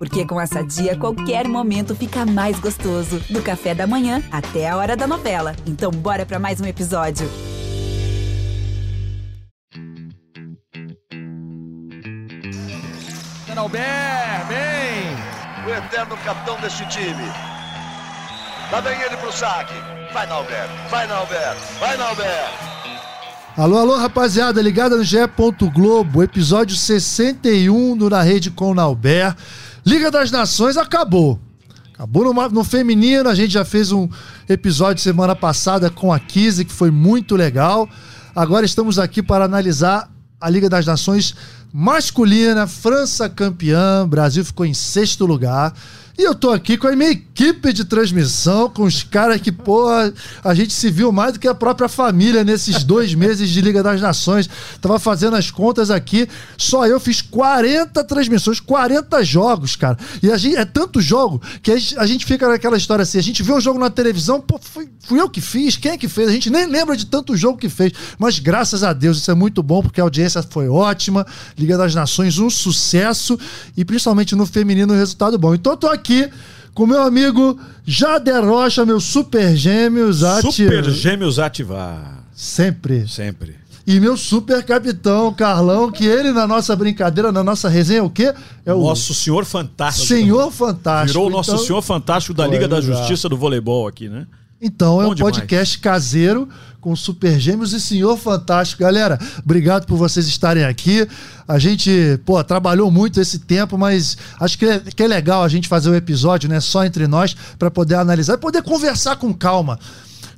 Porque com essa dia, qualquer momento fica mais gostoso. Do café da manhã até a hora da novela. Então, bora para mais um episódio. Albert, bem! O eterno capitão deste time. Lá vem ele pro saque. Vai, Nalber, vai, Nalber, vai, Nalber. Alô, alô, rapaziada, ligada no GE. Globo, episódio 61 do Na Rede com o Nalber. Liga das Nações acabou. Acabou no, no, feminino, a gente já fez um episódio semana passada com a Kise, que foi muito legal. Agora estamos aqui para analisar a Liga das Nações masculina, França campeã, Brasil ficou em sexto lugar. E eu tô aqui com a minha equipe de transmissão, com os caras que, porra, a gente se viu mais do que a própria família nesses dois meses de Liga das Nações. Tava fazendo as contas aqui, só eu fiz 40 transmissões, 40 jogos, cara. E a gente, é tanto jogo que a gente, fica naquela história assim: a gente vê um jogo na televisão, pô, fui, fui eu que fiz, quem é que fez? A gente nem lembra de tanto jogo que fez. Mas graças a Deus, isso é muito bom, porque a audiência foi ótima. Liga das Nações, um sucesso. E principalmente no feminino, um resultado bom. Então eu tô aqui aqui com meu amigo Jader Rocha, meu super gêmeos ativar. Super gêmeos ativar. Sempre. Sempre. E meu super capitão, Carlão, que ele na nossa brincadeira, na nossa resenha, o quê? É o Nosso Senhor Fantástico. Senhor Fantástico. Virou o Nosso então... Senhor Fantástico da Liga da Justiça do Voleibol aqui, né? Então, Bom é um demais. podcast caseiro com Super Gêmeos e Senhor Fantástico. Galera, obrigado por vocês estarem aqui. A gente, pô, trabalhou muito esse tempo, mas acho que é, que é legal a gente fazer o um episódio, né, só entre nós, para poder analisar e poder conversar com calma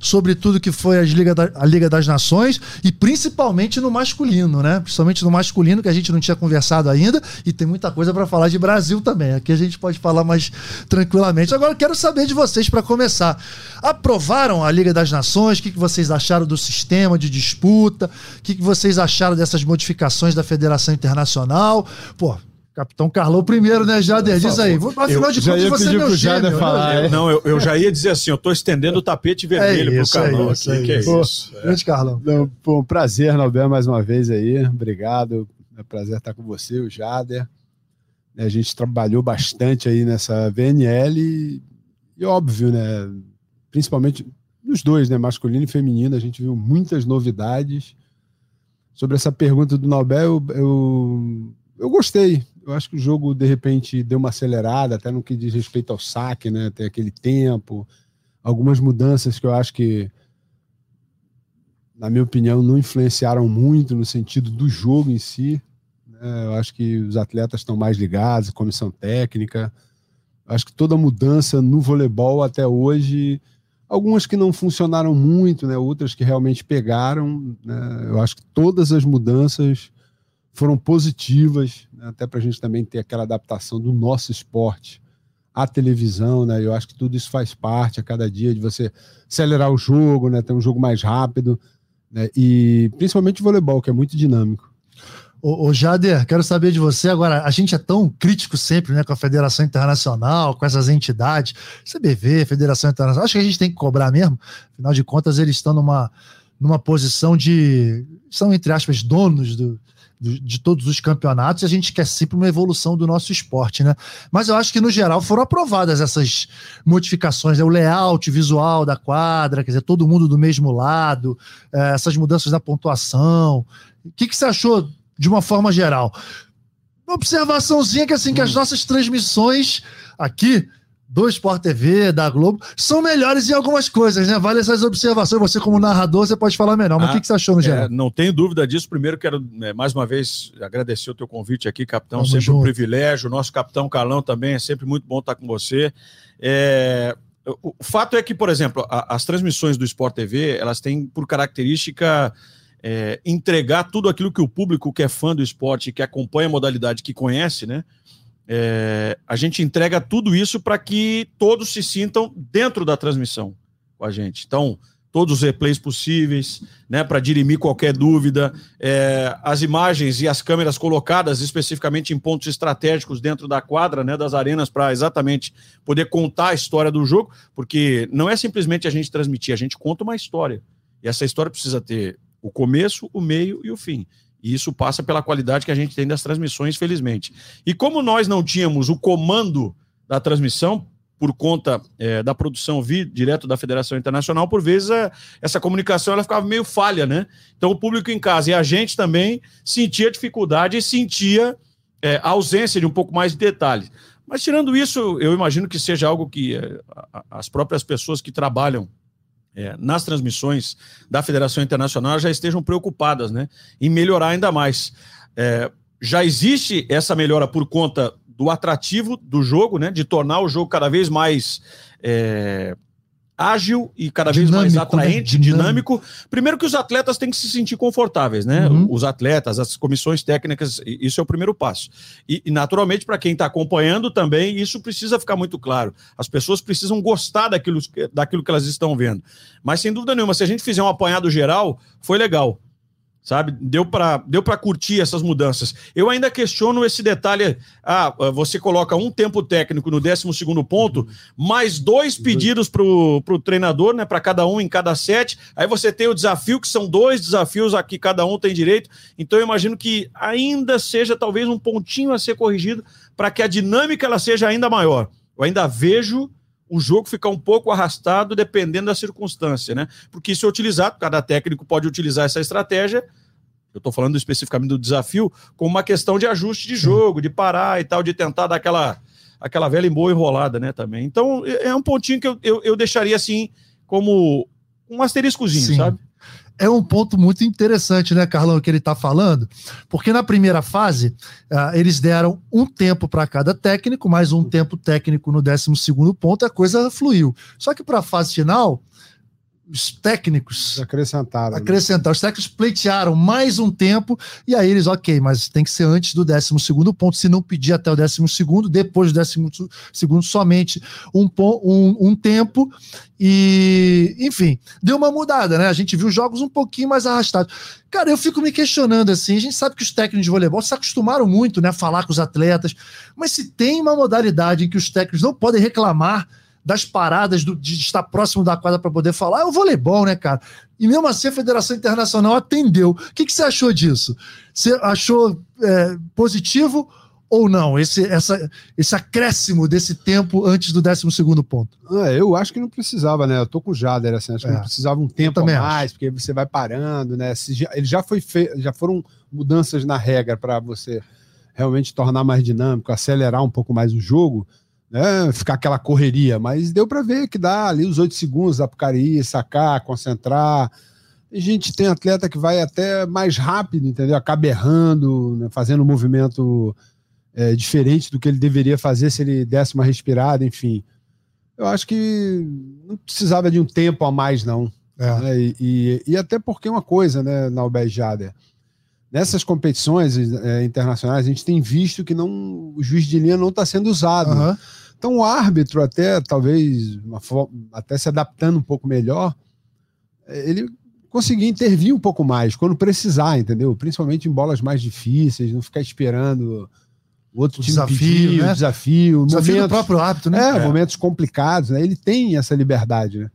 sobre tudo que foi as Liga da, a Liga das Nações e principalmente no masculino, né? Principalmente no masculino, que a gente não tinha conversado ainda e tem muita coisa para falar de Brasil também. Aqui a gente pode falar mais tranquilamente. Agora, quero saber de vocês para começar. Aprovaram a Liga das Nações? O que, que vocês acharam do sistema de disputa? O que, que vocês acharam dessas modificações da Federação Internacional? Pô, Capitão Carlão primeiro, né, Jader? Diz aí. Afinal de contas, você é meu gêmeo. Né, falar, né? Não, eu, eu, já ia dizer assim, eu tô estendendo o tapete vermelho é isso, pro Carlão é isso, aqui. É que é isso. Grande Carlão. Não, pô, um prazer, Nalber, mais uma vez aí. Obrigado. É um prazer estar com você, o Jader. A gente trabalhou bastante aí nessa VNL e, e óbvio, né? Principalmente nos dois, né? Masculino e feminino, a gente viu muitas novidades. Sobre essa pergunta do Nobel, eu, eu, eu gostei eu acho que o jogo, de repente, deu uma acelerada, até no que diz respeito ao saque, né? Tem aquele tempo, algumas mudanças que eu acho que, na minha opinião, não influenciaram muito no sentido do jogo em si. Né? Eu acho que os atletas estão mais ligados, comissão técnica. Eu acho que toda mudança no voleibol até hoje, algumas que não funcionaram muito, né? outras que realmente pegaram. Né? Eu acho que todas as mudanças foram positivas, até para a gente também ter aquela adaptação do nosso esporte à televisão, né? Eu acho que tudo isso faz parte a cada dia de você acelerar o jogo, né? Ter um jogo mais rápido, né? E principalmente o voleibol, que é muito dinâmico. Ô, Jader, quero saber de você agora. A gente é tão crítico sempre, né, com a Federação Internacional, com essas entidades, CBV, Federação Internacional. Acho que a gente tem que cobrar mesmo. Afinal de contas, eles estão numa, numa posição de. são, entre aspas, donos do, de todos os campeonatos e a gente quer sempre uma evolução do nosso esporte, né? Mas eu acho que, no geral, foram aprovadas essas modificações, né? o layout visual da quadra, quer dizer, todo mundo do mesmo lado, é, essas mudanças da pontuação. O que, que você achou de uma forma geral? Uma observaçãozinha que, assim, que as hum. nossas transmissões aqui do Sport TV, da Globo, são melhores em algumas coisas, né? Vale essas observações. Você, como narrador, você pode falar melhor. Mas ah, o que, que, você achou no geral? É, não tenho dúvida disso. Primeiro, quero né, mais uma vez agradecer o teu convite aqui, capitão. Vamos sempre junto. um privilégio. O nosso capitão Carlão também é sempre muito bom estar com você. É, o, o fato é que, por exemplo, a, as transmissões do Sport TV, elas têm por característica. É, entregar tudo aquilo que o público que é fã do esporte, que acompanha a modalidade, que conhece, né? É, a gente entrega tudo isso para que todos se sintam dentro da transmissão com a gente. Então, todos os replays possíveis, né, para dirimir qualquer dúvida, é, as imagens e as câmeras colocadas especificamente em pontos estratégicos dentro da quadra, né, das arenas, para exatamente poder contar a história do jogo, porque não é simplesmente a gente transmitir, a gente conta uma história. E essa história precisa ter o começo, o meio e o fim. E isso passa pela qualidade que a gente tem das transmissões, felizmente. E como nós não tínhamos o comando da transmissão, por conta é, da produção vir direto da Federação Internacional, por vezes a, essa comunicação ela ficava meio falha, né? Então o público em casa e a gente também sentia dificuldade e sentia é, a ausência de um pouco mais de detalhes. Mas tirando isso, eu imagino que seja algo que é, as próprias pessoas que trabalham é, nas transmissões da Federação Internacional já estejam preocupadas né, em melhorar ainda mais. É, já existe essa melhora por conta do atrativo do jogo, né, de tornar o jogo cada vez mais é, ágil e cada dinâmico, vez mais atraente, né? dinâmico. Primeiro que os atletas têm que se sentir confortáveis, né? Uhum. Os atletas, as comissões técnicas, isso é o primeiro passo. E, e naturalmente, para quem está acompanhando também, isso precisa ficar muito claro. As pessoas precisam gostar daquilo, daquilo que elas estão vendo. Mas, sem dúvida nenhuma, se a gente fizer um apanhado geral, foi legal sabe? Deu para deu para curtir essas mudanças. Eu ainda questiono esse detalhe. Ah, você coloca um tempo técnico no 12 ponto, mais dois pedidos para o treinador, né? Para cada um em cada set. Aí você tem o desafio, que são dois desafios aqui, cada um tem direito. Então eu imagino que ainda seja talvez um pontinho a ser corrigido para que a dinâmica ela seja ainda maior. Eu ainda vejo o jogo ficar um pouco arrastado dependendo da circunstância, né? Porque se utilizar, cada técnico pode utilizar essa estratégia. Eu estou falando especificamente do desafio, como uma questão de ajuste de jogo, de parar e tal, de tentar dar aquela, aquela velha e boa enrolada, né? Também. Então, é, é um pontinho que eu, eu, eu deixaria assim, como um asteriscozinho, Sim. sabe? É um ponto muito interessante, né, Carlão, que ele está falando, porque na primeira fase uh, eles deram um tempo para cada técnico, mais um tempo técnico no 12 segundo ponto, a coisa fluiu. Só que para a fase final, os técnicos acrescentaram. Acrescentaram. Os técnicos pleitearam mais um tempo, e aí eles, ok, mas tem que ser antes do 12 ponto. Se não pedir até o 12, depois do 12 somente um, um, um tempo. E, enfim, deu uma mudada, né? A gente viu jogos um pouquinho mais arrastados. Cara, eu fico me questionando assim. A gente sabe que os técnicos de voleibol se acostumaram muito, né? A falar com os atletas, mas se tem uma modalidade em que os técnicos não podem reclamar das paradas, do, de estar próximo da quadra para poder falar, é o voleibol, né, cara? E mesmo assim a Federação Internacional atendeu. O que, que você achou disso? Você achou é, positivo ou não? Esse, essa, esse acréscimo desse tempo antes do 12 ponto? É, eu acho que não precisava, né? Eu tô com o Jader, assim, acho que não é. precisava um tempo a mais, acho. porque você vai parando, né? Se já, ele já foi fe... já foram mudanças na regra para você realmente tornar mais dinâmico, acelerar um pouco mais o jogo né, ficar aquela correria, mas deu para ver que dá ali os oito segundos, dá para ir, sacar, concentrar. A gente tem atleta que vai até mais rápido, entendeu? Acaba errando, né, fazendo um movimento é, diferente do que ele deveria fazer se ele desse uma respirada, enfim. Eu acho que não precisava de um tempo a mais, não. É. Né? E, e, e, até porque uma coisa, né, na Jader, nessas competições é, internacionais, a gente tem visto que não, o juiz de linha não está sendo usado. Uhum. Então o árbitro até talvez até se adaptando um pouco melhor, ele conseguir intervir um pouco mais quando precisar, entendeu? Principalmente em bolas mais difíceis, não ficar esperando o outro o time desafio, pedir, né? desafio, desafio momentos, do próprio árbitro, né? É, é, momentos complicados, né? Ele tem essa liberdade, né?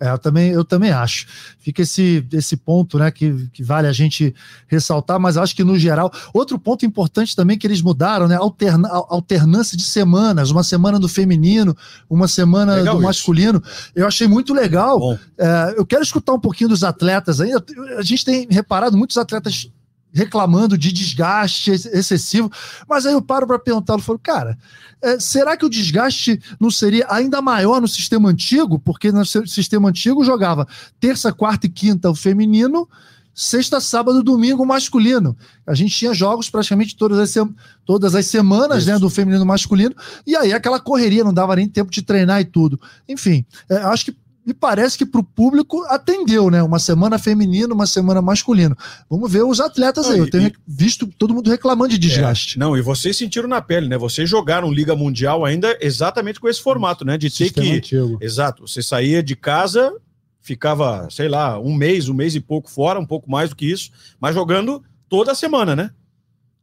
É, eu também, eu também acho. Fica esse, esse ponto, né, que, que vale a gente ressaltar, mas acho que no geral. Outro ponto importante também que eles mudaram, né? Alterna, alternância de semanas, uma semana do feminino, uma semana legal do masculino. Eu achei muito legal. É, eu quero escutar um pouquinho dos atletas aí. A gente tem reparado muitos atletas reclamando de desgaste excessivo, mas aí eu paro para perguntar, eu falo, cara, é, será que o desgaste não seria ainda maior no sistema antigo? Porque no sistema antigo jogava terça, quarta e quinta o feminino, sexta, sábado, domingo o masculino. A gente tinha jogos praticamente todas as, todas as semanas né, do feminino masculino, e aí aquela correria, não dava nem tempo de treinar e tudo. Enfim, é, acho que me parece que para o público atendeu, né? Uma semana feminino, uma semana masculino. Vamos ver os atletas não, aí. Eu tenho e, visto todo mundo reclamando de desgaste. É, não, e vocês sentiram na pele, né? Vocês jogaram Liga Mundial ainda exatamente com esse formato, né? De ter que. Antigo. Exato. Você saía de casa, ficava, sei lá, um mês, um mês e pouco fora, um pouco mais do que isso, mas jogando toda semana, né?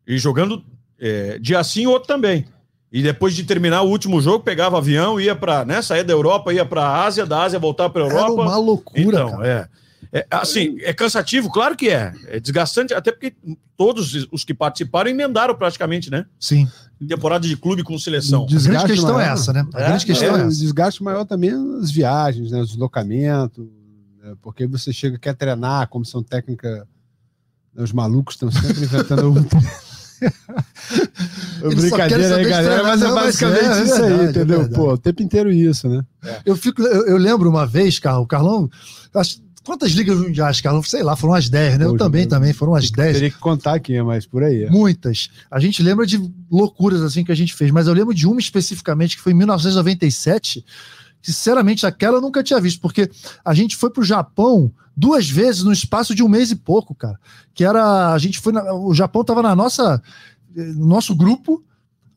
E jogando é, dia sim, outro também. E depois de terminar o último jogo, pegava avião, ia para, né, saía da Europa, ia para a Ásia, da Ásia voltar para a Europa. Era uma loucura, então, cara. É. É, assim, é cansativo, claro que é. É desgastante, até porque todos os que participaram emendaram praticamente, né? Sim. Temporada de clube com seleção. A grande questão maior, é essa, né? A é, grande questão é, é, essa. O desgaste maior também as viagens, né? Os deslocamentos, né? porque você chega, quer treinar, a comissão técnica, né? os malucos estão sempre inventando um. Brincadeira aí, galera, mas é basicamente é, isso aí, é entendeu? Pô, o tempo inteiro isso, né? Eu, fico, eu, eu lembro uma vez, Carl, o Carlão, acho, Quantas ligas mundiais, Carlos? Sei lá, foram umas 10, né? Eu também, também, foram umas 10. Teria que contar aqui, mas por aí. É. Muitas. A gente lembra de loucuras assim que a gente fez, mas eu lembro de uma especificamente que foi em 1997. Sinceramente, aquela eu nunca tinha visto, porque a gente foi para o Japão duas vezes no espaço de um mês e pouco, cara. Que era. A gente foi. Na, o Japão estava na nossa. No nosso grupo,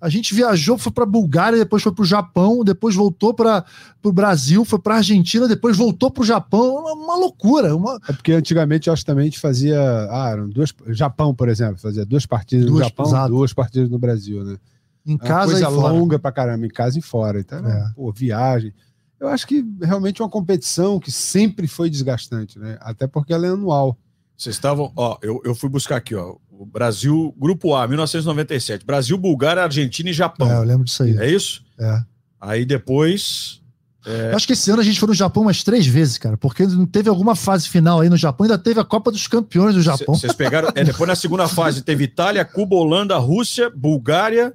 a gente viajou, foi para Bulgária, depois foi para o Japão, depois voltou para o Brasil, foi para Argentina, depois voltou para o Japão. Uma, uma, loucura. Uma... É porque antigamente eu acho também a gente fazia. Ah, eram duas. Japão, por exemplo, fazia duas partidas duas, no Japão, exato. duas partidas no Brasil, né? Em casa coisa e longa para caramba, em casa e fora. Então, é. pô, viagem. Eu acho que realmente é uma competição que sempre foi desgastante, né? Até porque ela é anual. Vocês estavam, ó, eu, eu fui buscar aqui, ó. O Brasil, Grupo A, 1997. Brasil, Bulgária, Argentina e Japão. É, eu lembro disso aí. É isso? É. Aí depois. É... Acho que esse ano a gente foi no Japão umas três vezes, cara, porque não teve alguma fase final aí no Japão, ainda teve a Copa dos Campeões do Japão. Vocês pegaram. É, depois na segunda fase teve Itália, Cuba, Holanda, Rússia, Bulgária.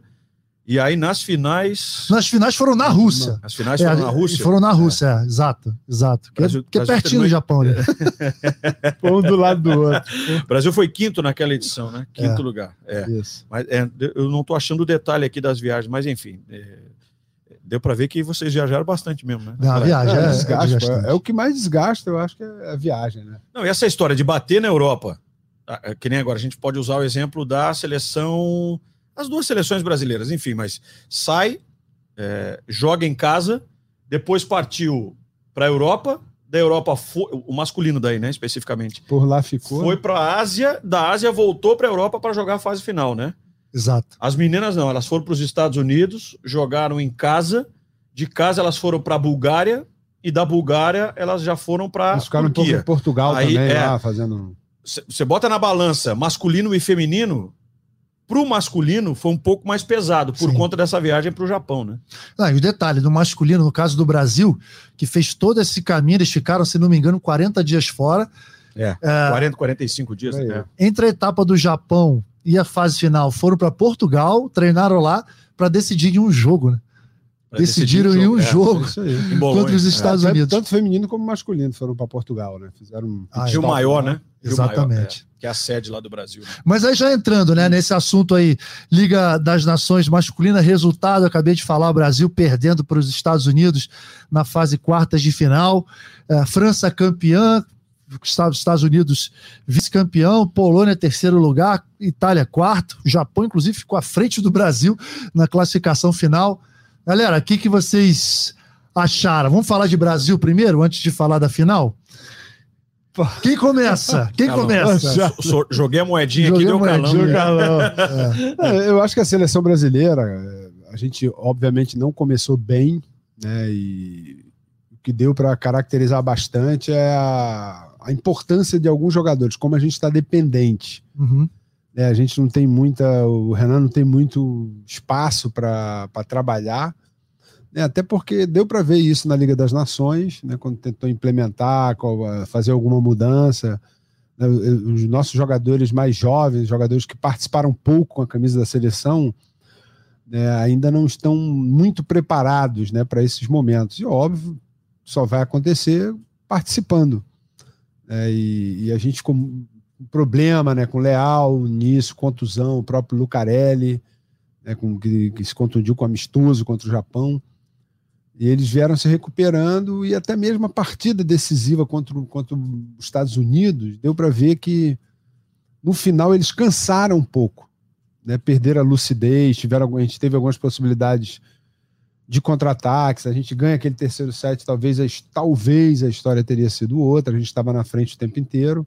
E aí nas finais. Nas finais foram na Rússia. As finais foram é, na Rússia? Foram na Rússia, é. exato, exato. Que, Brasil, que é pertinho terminou... do Japão ali. um do lado do outro. O Brasil foi quinto naquela edição, né? Quinto é. lugar. É. Isso. Mas é, eu não estou achando o detalhe aqui das viagens, mas enfim. É, deu para ver que vocês viajaram bastante mesmo, né? Não, a viagem é, desgaste, é, o que mais desgasta, eu acho que é a viagem, né? Não, e essa história de bater na Europa, que nem agora, a gente pode usar o exemplo da seleção as duas seleções brasileiras, enfim, mas sai, é, joga em casa, depois partiu para a Europa, da Europa foi, o masculino daí, né, especificamente. Por lá ficou. Foi para a Ásia, da Ásia voltou para a Europa para jogar a fase final, né? Exato. As meninas não, elas foram para os Estados Unidos, jogaram em casa, de casa elas foram para a Bulgária e da Bulgária elas já foram para Eles ficaram Turquia. em Portugal Aí, também é, lá fazendo. Você bota na balança masculino e feminino, para o masculino foi um pouco mais pesado por Sim. conta dessa viagem para o Japão, né? Ah, e o detalhe do masculino, no caso do Brasil, que fez todo esse caminho, eles ficaram, se não me engano, 40 dias fora. É, é 40, 45 dias. É. Entre a etapa do Japão e a fase final, foram para Portugal, treinaram lá para decidir em um jogo, né? Decidiram em um jogo é, contra os Estados é, Unidos. Tanto feminino como masculino foram para Portugal, né? Fizeram um ah, Rio Maior, né? Exatamente. Maior, é, que é a sede lá do Brasil. Né? Mas aí já entrando, né, nesse assunto aí, Liga das Nações masculina, resultado, acabei de falar, o Brasil perdendo para os Estados Unidos na fase quartas de final, é, França campeã, Estados Unidos vice-campeão, Polônia terceiro lugar, Itália quarto, Japão inclusive ficou à frente do Brasil na classificação final. Galera, o que, que vocês acharam? Vamos falar de Brasil primeiro, antes de falar da final? Quem começa? Quem Calão. começa? joguei a moedinha joguei aqui, deu moedinha, calão. É. É, eu acho que a seleção brasileira, a gente obviamente não começou bem, né? E o que deu para caracterizar bastante é a, a, importância de alguns jogadores, como a gente está dependente. Uhum. É, a gente não tem muita. O Renan não tem muito espaço para trabalhar. Né, até porque deu para ver isso na Liga das Nações, né, quando tentou implementar, fazer alguma mudança. Né, os nossos jogadores mais jovens, jogadores que participaram pouco com a camisa da seleção, né, ainda não estão muito preparados né, para esses momentos. E óbvio, só vai acontecer participando. É, e, e, a gente ficou problema né, com Leal nisso, contusão, o próprio Lucarelli, né, com, que, que, se contundiu com amistoso contra o Japão. E eles vieram se recuperando, e até mesmo a partida decisiva contra, contra os Estados Unidos, deu para ver que no final eles cansaram um pouco, né, perderam a lucidez, tiveram, a gente teve algumas possibilidades de contra-ataques, a gente ganha aquele terceiro set, talvez talvez a história teria sido outra, a gente estava na frente o tempo inteiro.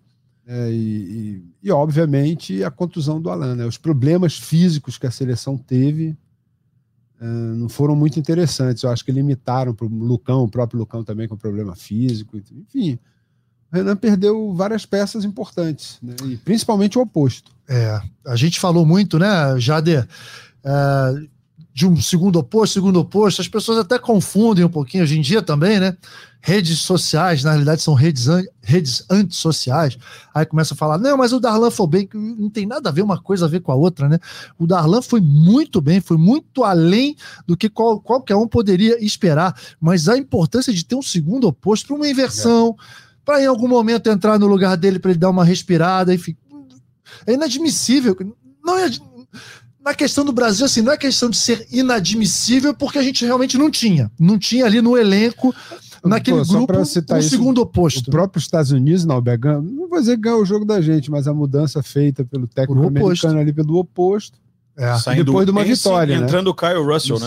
É, e, e, e, obviamente, a contusão do Alan. Né? Os problemas físicos que a seleção teve uh, não foram muito interessantes. Eu acho que limitaram para o Lucão, o próprio Lucão também com problema físico. Enfim, o Renan perdeu várias peças importantes, né? e principalmente o oposto. É, a gente falou muito, né, Jader, é, de um segundo oposto, segundo oposto, as pessoas até confundem um pouquinho hoje em dia também, né? Redes sociais, na realidade, são redes, an redes antissociais. Aí começa a falar, não, mas o Darlan foi bem, não tem nada a ver uma coisa a ver com a outra, né? O Darlan foi muito bem, foi muito além do que qual, qualquer um poderia esperar. Mas a importância de ter um segundo oposto para uma inversão, para em algum momento entrar no lugar dele para ele dar uma respirada, enfim. É inadmissível. Não é na questão do Brasil, assim, não é questão de ser inadmissível, porque a gente realmente não tinha. Não tinha ali no elenco, naquele Pô, grupo, um isso, segundo oposto. O próprio Estados Unidos, não, Began, não vou dizer que ganhou o jogo da gente, mas a mudança feita pelo técnico americano ali pelo oposto. É, Saindo, depois de uma vitória. Né? Entrando o Kyle Russell, né?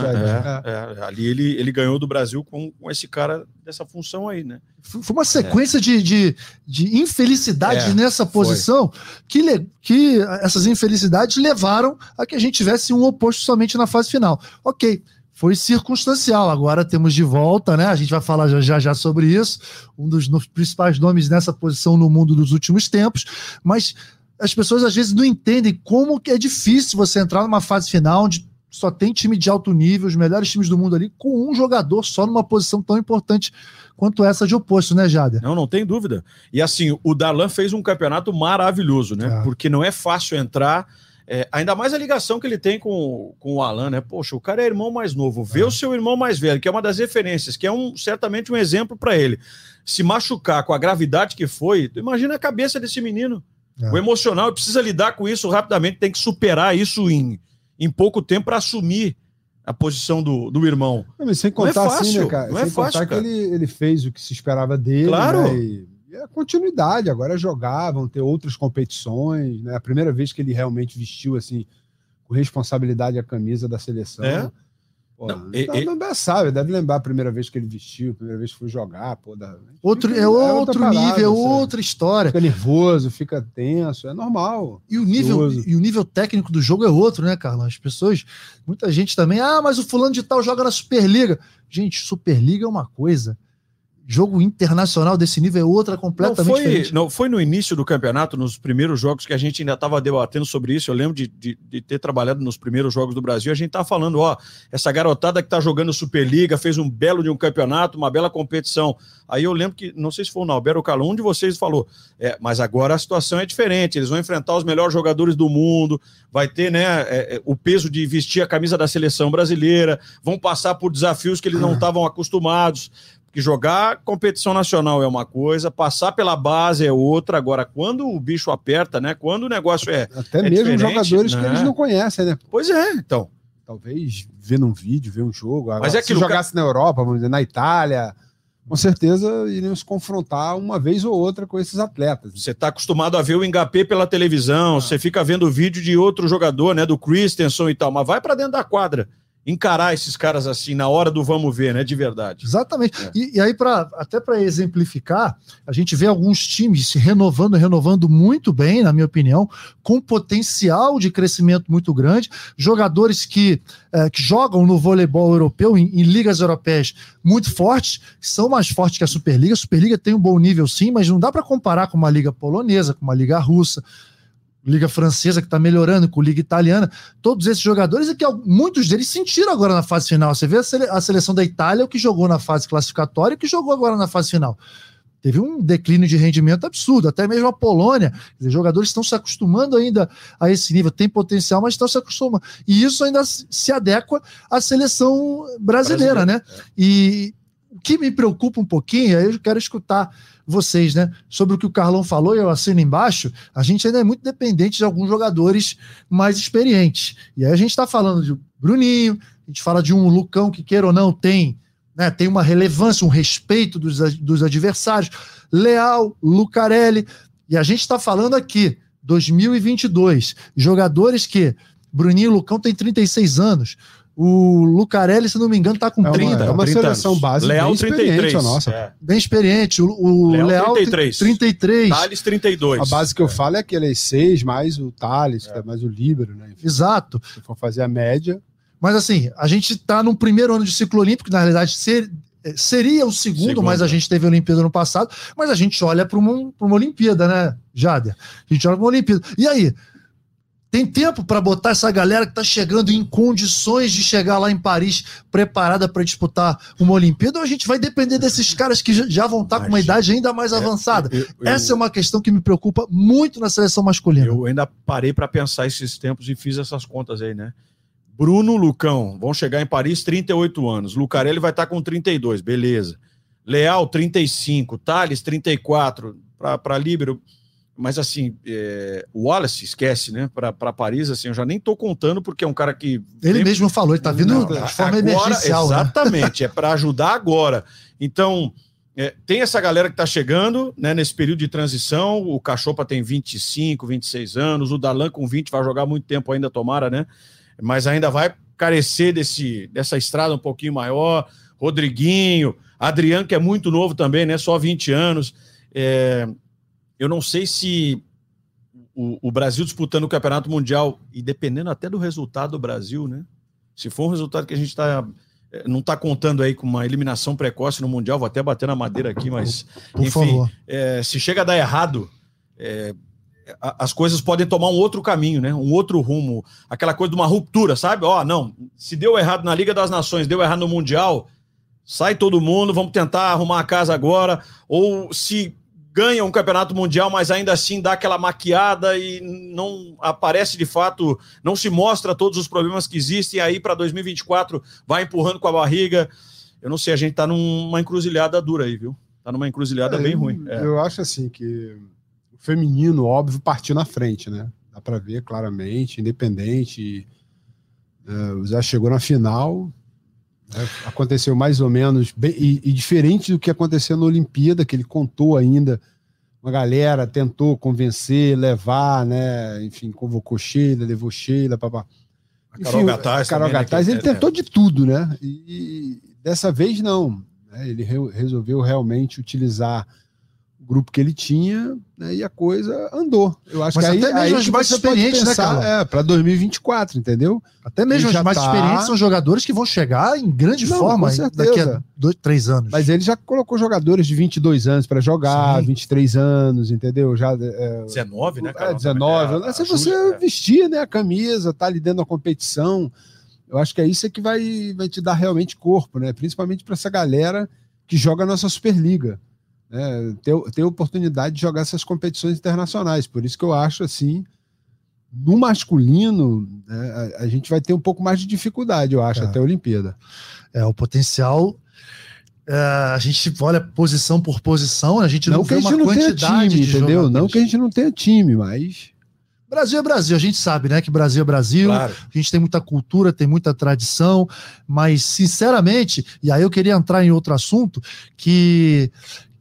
É, é, é, ali ele, ele ganhou do Brasil com, com esse cara dessa função aí, né? Foi uma sequência de, de, de infelicidades é, nessa posição que, que essas infelicidades levaram a que a gente tivesse um oposto somente na fase final. Ok, foi circunstancial. Agora temos de volta, né? A gente vai falar já já sobre isso. Um dos principais nomes nessa posição no mundo dos últimos tempos, mas as pessoas às vezes não entendem como que é difícil você entrar numa fase final onde só tem time de alto nível, os melhores times do mundo ali, com um jogador só numa posição tão importante quanto essa de oposto, né, Jader? Não, não tem dúvida. E assim, o Darlan fez um campeonato maravilhoso, né? É. Porque não é fácil entrar. É, ainda mais a ligação que ele tem com, com o Alan, né? Poxa, o cara é irmão mais novo, vê é. o seu irmão mais velho, que é uma das referências, que é um certamente um exemplo para ele. Se machucar com a gravidade que foi, imagina a cabeça desse menino. É. O emocional precisa lidar com isso rapidamente, tem que superar isso em, em pouco tempo para assumir a posição do, do irmão. Não, sem contar não é fácil, assim, né, cara? Não sem é fácil, cara. que ele, ele fez o que se esperava dele. Claro. Né? E, e a continuidade, agora é jogar, vão ter outras competições. Né? A primeira vez que ele realmente vestiu assim com responsabilidade a camisa da seleção. É. Pô, não, não, não sabe, deve lembrar a primeira vez que ele vestiu, a primeira vez que foi jogar, pô, da... outro, é, é outro parada, nível, é outra história. Fica nervoso, fica tenso, é normal. E o nível, e o nível técnico do jogo é outro, né, Carlos? As pessoas, muita gente também, ah, mas o fulano de tal joga na Superliga. Gente, Superliga é uma coisa jogo internacional desse nível é outra completamente não foi, diferente. Não foi no início do campeonato, nos primeiros jogos que a gente ainda estava debatendo sobre isso. Eu lembro de, de, de, ter trabalhado nos primeiros jogos do Brasil. A gente estava falando, ó, essa garotada que está jogando Superliga fez um belo de um campeonato, uma bela competição. Aí eu lembro que, não sei se foi o Nalber ou Calum, um de vocês falou, é, mas agora a situação é diferente. Eles vão enfrentar os melhores jogadores do mundo, vai ter né, é, é o peso de vestir a camisa da seleção brasileira, vão passar por desafios que eles não estavam acostumados que jogar competição nacional é uma coisa, passar pela base é outra. Agora, quando o bicho aperta, né? Quando o negócio é. Até é mesmo jogadores né? que eles não conhecem, né? Pois é, então. Talvez ver um vídeo, ver um jogo. Agora, Mas é que se jogasse na Europa, vamos dizer, na Itália, com certeza iriam se confrontar uma vez ou outra com esses atletas. Você está acostumado a ver o Engapé pela televisão, ah. você fica vendo vídeo de outro jogador, né? Do Christensen e tal, mas vai para dentro da quadra encarar esses caras assim na hora do vamos ver, né? De verdade. Exatamente. É. E, e, aí, para até para exemplificar, a gente vê alguns times se renovando, renovando muito bem, na minha opinião, com potencial de crescimento muito grande, jogadores que, é, que jogam no voleibol europeu, em, em, ligas europeias muito fortes, são mais fortes que a Superliga. A Superliga tem um bom nível, sim, mas não dá para comparar com uma liga polonesa, com uma liga russa. Liga Francesa, que está melhorando, com Liga Italiana, todos esses jogadores, e que muitos deles sentiram agora na fase final. Você vê a, sele a seleção da Itália, o que jogou na fase classificatória e o que jogou agora na fase final. Teve um declínio de rendimento absurdo, até mesmo a Polônia. Dizer, jogadores estão se acostumando ainda a esse nível, tem potencial, mas estão se acostumando. E isso ainda se adequa à seleção brasileira, né? E o que me preocupa um pouquinho, eu quero escutar vocês, né? Sobre o que o Carlão falou, eu assino embaixo, a gente ainda é muito dependente de alguns jogadores mais experientes. E aí a gente está falando de Bruninho, a gente fala de um Lucão que, queira ou não, tem, né, tem uma relevância, um respeito dos, dos adversários, Leal, Lucarelli, e a gente está falando aqui, 2022, jogadores que Bruninho e Lucão têm 36 anos, o Lucarelli, se não me engano, está com é 30. é uma 30 seleção básica Leal, bem 33. a nossa. É. Bem experiente. O, o Leal, Leal 33. 33. Thales 32. A base que eu falo é aquele 6 mais o Thales, é. mais o Líbero, né? Enfim, Exato. Se for fazer a média. Mas assim, a gente está no primeiro ano de ciclo olímpico, na realidade, ser é, seria o segundo, segundo, mas a gente teve a Olimpíada no passado, mas a gente olha para uma, uma Olimpíada, né, Jader? A gente olha para uma Olimpíada. E aí? Tem tempo para botar essa galera que está chegando em condições de chegar lá em Paris preparada para disputar uma Olimpíada ou a gente vai depender desses caras que já vão estar tá com uma idade ainda mais é, avançada? Eu, eu, essa é uma questão que me preocupa muito na seleção masculina. Eu ainda parei para pensar esses tempos e fiz essas contas aí, né? Bruno Lucão vão chegar em Paris 38 anos. Lucarelli vai estar com 32, beleza. Leal 35, Thales 34 para Líbero. Mas assim, é, o Wallace esquece, né? Para Paris, assim, eu já nem tô contando porque é um cara que. Ele vem... mesmo falou, ele tá vindo Não, de forma agora, emergencial. Né? Exatamente, né? é para ajudar agora. Então, é, tem essa galera que está chegando né, nesse período de transição. O Cachopa tem 25, 26 anos, o Dalan com 20 vai jogar muito tempo ainda, tomara, né? mas ainda vai carecer desse, dessa estrada um pouquinho maior. Rodriguinho, Adriano, que é muito novo também, né? Só 20 anos. É, eu não sei se o, o, Brasil disputando o Campeonato Mundial, e dependendo até do resultado do Brasil, né? Se for um resultado que a gente está é, não está contando aí com uma eliminação precoce no Mundial, vou até bater na madeira aqui, mas Por enfim, é, se chega a dar errado, é, as coisas podem tomar um outro caminho, né? Um outro rumo, aquela coisa de uma ruptura, sabe? Ó, oh, não, se deu errado na Liga das Nações, deu errado no Mundial, sai todo mundo, vamos tentar arrumar a casa agora, ou se ganha um campeonato mundial, mas ainda assim dá aquela maquiada e não aparece de fato, não se mostra todos os problemas que existem, e aí para 2024 vai empurrando com a barriga. Eu não sei, a gente tá numa encruzilhada dura aí, viu? Tá numa encruzilhada é, bem ruim. É. Eu acho assim que feminino, óbvio, partiu na frente, né? Dá para ver claramente, independente. Uh, já chegou na final, né? Aconteceu mais ou menos bem, e, e, diferente do que aconteceu na Olimpíada, que ele contou ainda. Uma galera tentou convencer, levar, né? Enfim, convocou Sheila, levou Sheila, papá. A Carol Gataz, Carol também, Gataz né, ele é, tentou é. de tudo, né? E, e dessa vez não. Né? Ele re, resolveu realmente utilizar grupo que ele tinha, né, e a coisa andou. Eu acho Mas que até aí, mesmo aí os mais experientes, né, cara? É, para 2024, entendeu? Até mesmo os mais tá... experientes são jogadores que vão chegar em grande Não, forma daqui a dois, três anos. Mas ele já colocou jogadores de 22 anos para jogar, Sim. 23 anos, entendeu? Já, é, 19, né? Cara? É, 19. É, se você é. vestir né, a camisa, tá ali dentro da competição, eu acho que é isso que vai, vai te dar realmente corpo, né? Principalmente para essa galera que joga a nossa Superliga né, ter, ter oportunidade de jogar essas competições internacionais. Por isso que eu acho assim, no masculino, né, a, a, gente vai ter um pouco mais de dificuldade, eu acho, é. até a Olimpíada. É, o potencial. É, a gente olha posição por posição, a gente não, não vê uma não quantidade time, entendeu? Jogadores. Não que a gente não tenha time, mas Brasil é Brasil, a gente sabe, né? Que Brasil é Brasil, claro. a gente tem muita cultura, tem muita tradição, mas sinceramente, e aí eu queria entrar em outro assunto, que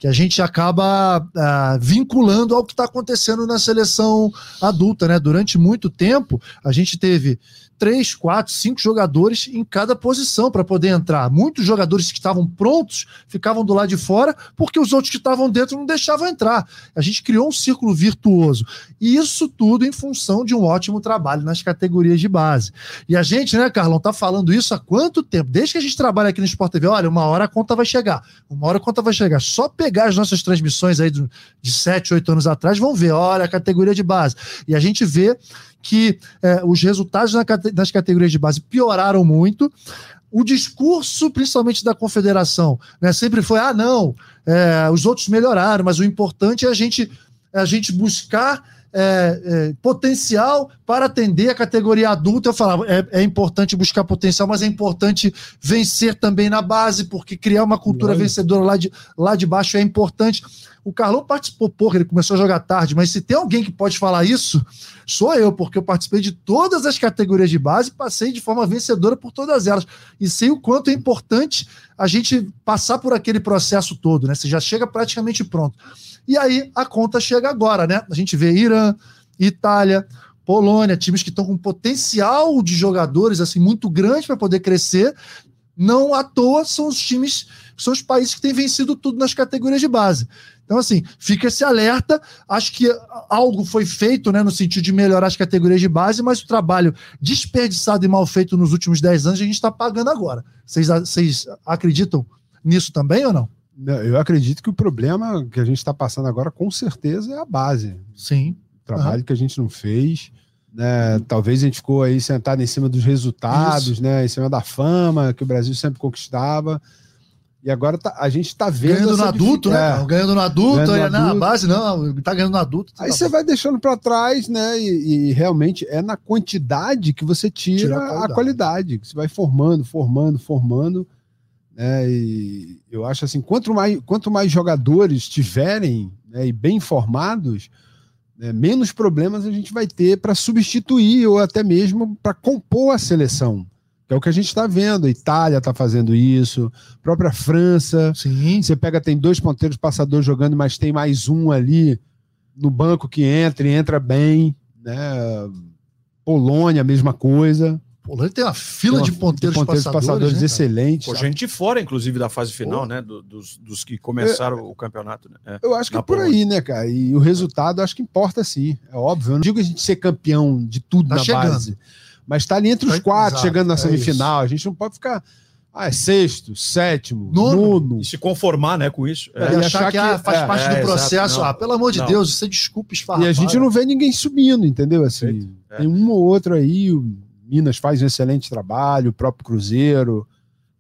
que a gente acaba ah, vinculando ao que está acontecendo na seleção adulta, né? Durante muito tempo, a gente teve três, quatro, cinco jogadores em cada posição para poder entrar. Muitos jogadores que estavam prontos ficavam do lado de fora porque os outros que estavam dentro não deixavam entrar. A gente criou um círculo virtuoso. E isso tudo em função de um ótimo trabalho nas categorias de base. E a gente, né, Carlão, tá falando isso há quanto tempo? Desde que a gente trabalha aqui no Sport TV, olha, uma hora a conta vai chegar. Uma hora a conta vai chegar. Só pegar as nossas transmissões aí de sete, oito anos atrás, vão ver, olha, a categoria de base. E a gente vê que é, os resultados na, nas categorias de base pioraram muito. O discurso, principalmente da confederação, né, sempre foi: ah, não, é, os outros melhoraram, mas o importante é a gente, é a gente buscar é, é, potencial para atender a categoria adulta. Eu falava, é, é, importante buscar potencial, mas é importante vencer também na base, porque criar uma cultura vencedora lá de, lá de baixo é importante. O Carlão participou pouco, ele começou a jogar tarde, mas se tem alguém que pode falar isso, sou eu, porque eu participei de todas as categorias de base, passei de forma vencedora por todas elas. E sei o quanto é importante a gente passar por aquele processo todo, né? Você já chega praticamente pronto. E aí a conta chega agora, né? A gente vê Irã, Itália, Polônia, times que estão com potencial de jogadores assim muito grande para poder crescer. Não à toa são os times, são os países que têm vencido tudo nas categorias de base. Então, assim, fica esse alerta. Acho que algo foi feito né, no sentido de melhorar as categorias de base, mas o trabalho desperdiçado e mal feito nos últimos 10 anos a gente está pagando agora. Vocês, acreditam nisso também ou não? Eu acredito que o problema que a gente está passando agora, com certeza, é a base. Sim. O trabalho uhum. que a gente não fez. Né? Talvez a gente ficou aí sentado em cima dos resultados, né? em cima da fama que o Brasil sempre conquistava. E agora tá, a gente está vendo. Ganhando no adulto, né? É. Ganhando no adulto, ganhando no adulto. na base, não, tá ganhando no adulto. Aí tá você vai deixando para trás, né? E, e, realmente é na quantidade que você tira, tira a, qualidade. a, qualidade. que você vai formando, formando, formando. Né? E eu acho assim: quanto mais, quanto mais jogadores tiverem né, e bem formados, né, menos problemas a gente vai ter para substituir ou até mesmo para compor a seleção. Que é o que a gente está vendo. A Itália está fazendo isso, a própria França. Sim. Você pega, tem dois ponteiros passadores jogando, mas tem mais um ali no banco que entra e entra bem. Né? Polônia, mesma coisa. Polônia tem uma fila tem uma, de ponteiros, de ponteiros passadores, passadores né, excelentes. Pô, gente fora, inclusive, da fase final, Pô. né? Do, dos, dos que começaram é, o campeonato. Né? É, eu acho que é por aí, né, cara? E o resultado acho que importa sim. É óbvio. Eu não digo a gente ser campeão de tudo tá na chegando. base mas está ali entre os quatro, Exato, chegando na é semifinal. É a gente não pode ficar. Ah, é sexto, sétimo, nono. nono. E se conformar né, com isso. É. E, achar, achar que, ah, faz é, parte do é, processo. Ah, pelo amor de não. Deus, isso é desculpa esfarrapar. E a gente não vê ninguém subindo, entendeu? Assim, tem um ou outro aí. Minas faz um excelente trabalho, o próprio Cruzeiro.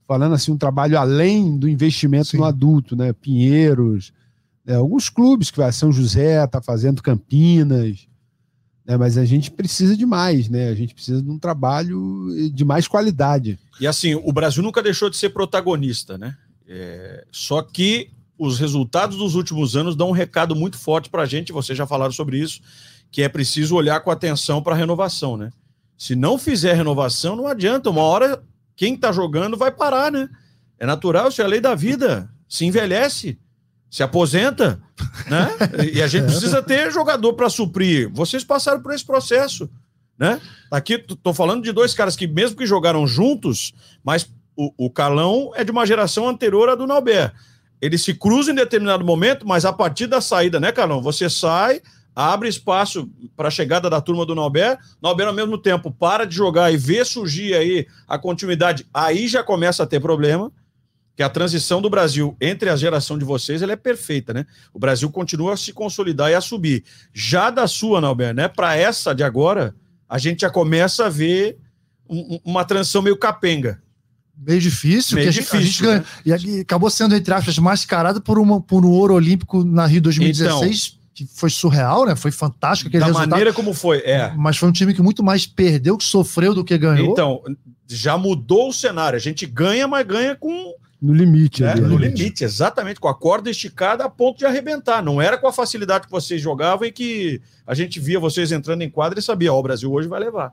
Falando assim, um trabalho além do investimento Sim. no adulto, né? Pinheiros, né? alguns clubes que vai, São José está fazendo Campinas. É, mas a gente precisa de mais, né? A gente precisa de um trabalho de mais qualidade. E assim, o Brasil nunca deixou de ser protagonista, né? É, só que os resultados dos últimos anos dão um recado muito forte para a gente, vocês já falaram sobre isso, que é preciso olhar com atenção para a renovação, né? Se não fizer renovação, não adianta. Uma hora, quem está jogando vai parar, né? É natural, isso é a lei da vida. Se envelhece se aposenta, né? E a gente precisa ter jogador para suprir. Vocês passaram por esse processo, né? Aqui tô falando de dois caras que mesmo que jogaram juntos, mas o, o Carlão é de uma geração anterior à do Nauber. Eles se cruzam em determinado momento, mas a partir da saída, né, Carlão? Você sai, abre espaço para a chegada da turma do Nauber. Nauber, ao mesmo tempo, para de jogar e vê surgir aí a continuidade. Aí já começa a ter problema que a transição do Brasil entre a geração de vocês ela é perfeita, né? O Brasil continua a se consolidar e a subir. Já da sua, Nalber, né? Para essa de agora, a gente já começa a ver um, uma transição meio capenga. Meio difícil, meio que difícil, a gente, né? e acabou sendo, entre aspas, mascarado por, uma, por um ouro olímpico na Rio 2016. Então, que foi surreal, né? Foi fantástico aquele da resultado. maneira como foi, é. Mas foi um time que muito mais perdeu que sofreu do que ganhou. Então, já mudou o cenário. A gente ganha, mas ganha com no limite. É, no limite, exatamente, com a corda esticada a ponto de arrebentar. Não era com a facilidade que vocês jogavam e que a gente via vocês entrando em quadra e sabia, ó, o Brasil hoje vai levar.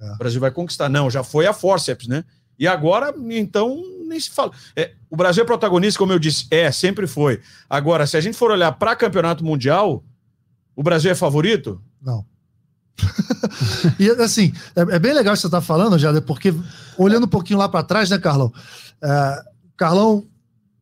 É. O Brasil vai conquistar. Não, já foi a forceps, né? E agora, então, nem se fala. É, o Brasil é protagonista, como eu disse, é, sempre foi. Agora, se a gente for olhar para campeonato mundial, o Brasil é favorito? Não. e assim, é, é, bem legal que você está falando, Jader, porque olhando um pouquinho lá para trás, né, Carlão? É, Carlão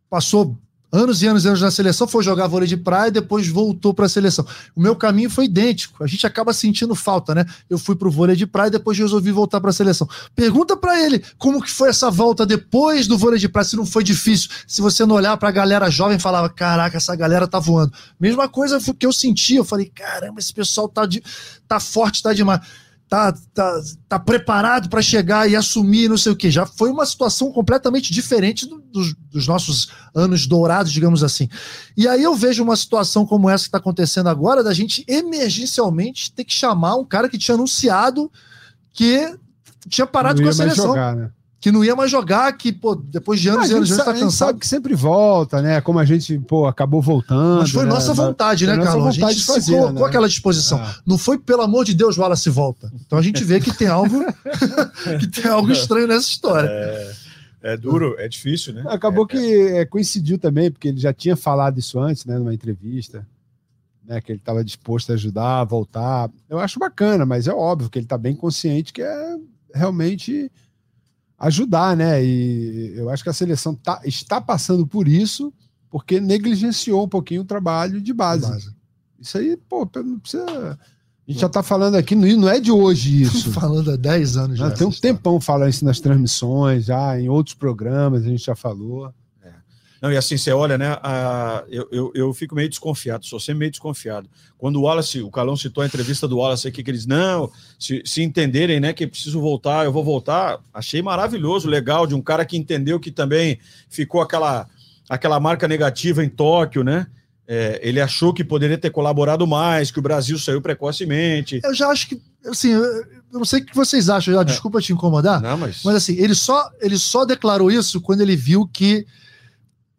passou anos e anos e anos na seleção, foi jogar vôlei de praia e depois voltou para a seleção. O meu caminho foi idêntico. A gente acaba sentindo falta, né? Eu fui para o vôlei de praia e depois resolvi voltar para a seleção. Pergunta para ele como que foi essa volta depois do vôlei de praia, se não foi difícil. Se você não olhar para a galera jovem falava, caraca, essa galera tá voando. Mesma coisa que eu senti, eu falei, caramba, esse pessoal tá, de, tá forte, tá demais tá, tá, tá preparado para chegar e assumir, não sei o que. Já foi uma situação completamente diferente do, dos, dos, nossos anos dourados, digamos assim. E aí eu vejo uma situação como essa que está acontecendo agora, da gente emergencialmente ter que chamar um cara que tinha anunciado que tinha parado com a seleção. Jogar, né? Que não ia mais jogar, que, pô, depois de anos e anos, já está cansado. sabe que sempre volta, né? Como a gente, pô, acabou voltando. Mas foi né? nossa vontade, né, Carlos? A gente fazer, se colocou né? aquela disposição. É. Não foi, pelo amor de Deus, Wallace volta. Então a gente vê que tem algo, que tem algo estranho nessa história. É, é duro, é difícil, né? Acabou é, que é. É, coincidiu também, porque ele já tinha falado isso antes, né, numa entrevista. Né, que ele estava disposto a ajudar, a voltar. Eu acho bacana, mas é óbvio que ele está bem consciente que é realmente ajudar, né? E eu acho que a seleção tá, está passando por isso porque negligenciou um pouquinho o trabalho de base. base. Isso aí, pô, não precisa. A gente já está falando aqui, não é de hoje isso. falando há 10 anos já. Tem um tempão falando isso nas transmissões, já em outros programas a gente já falou. Não, e assim, você olha, né? A, eu, eu, eu, fico meio desconfiado, sou sempre meio desconfiado. Quando o Wallace, o Calão citou a entrevista do Wallace aqui, que eles, não, se, se entenderem, né, que preciso voltar, eu vou voltar. Achei maravilhoso, legal, de um cara que entendeu que também ficou aquela, aquela marca negativa em Tóquio, né? É, ele achou que poderia ter colaborado mais, que o Brasil saiu precocemente. Eu já acho que, assim, eu não sei o que vocês acham, já, é. desculpa te incomodar, não, mas... mas assim, ele só, ele só declarou isso quando ele viu que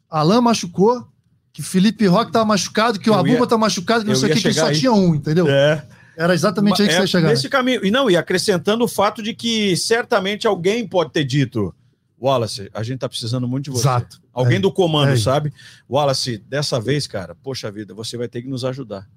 Alain machucou, que Felipe Roque estava machucado, que o Abuba está machucado, que não sei o que, que só aí. tinha um, entendeu? É. Era exatamente aí que é, você ia chegar. Nesse caminho. E não, e acrescentando o fato de que certamente alguém pode ter dito. Wallace, a gente tá precisando muito de você. Exato. Alguém é, do comando, é. sabe? Wallace, dessa vez, cara, poxa vida, você vai ter que nos ajudar.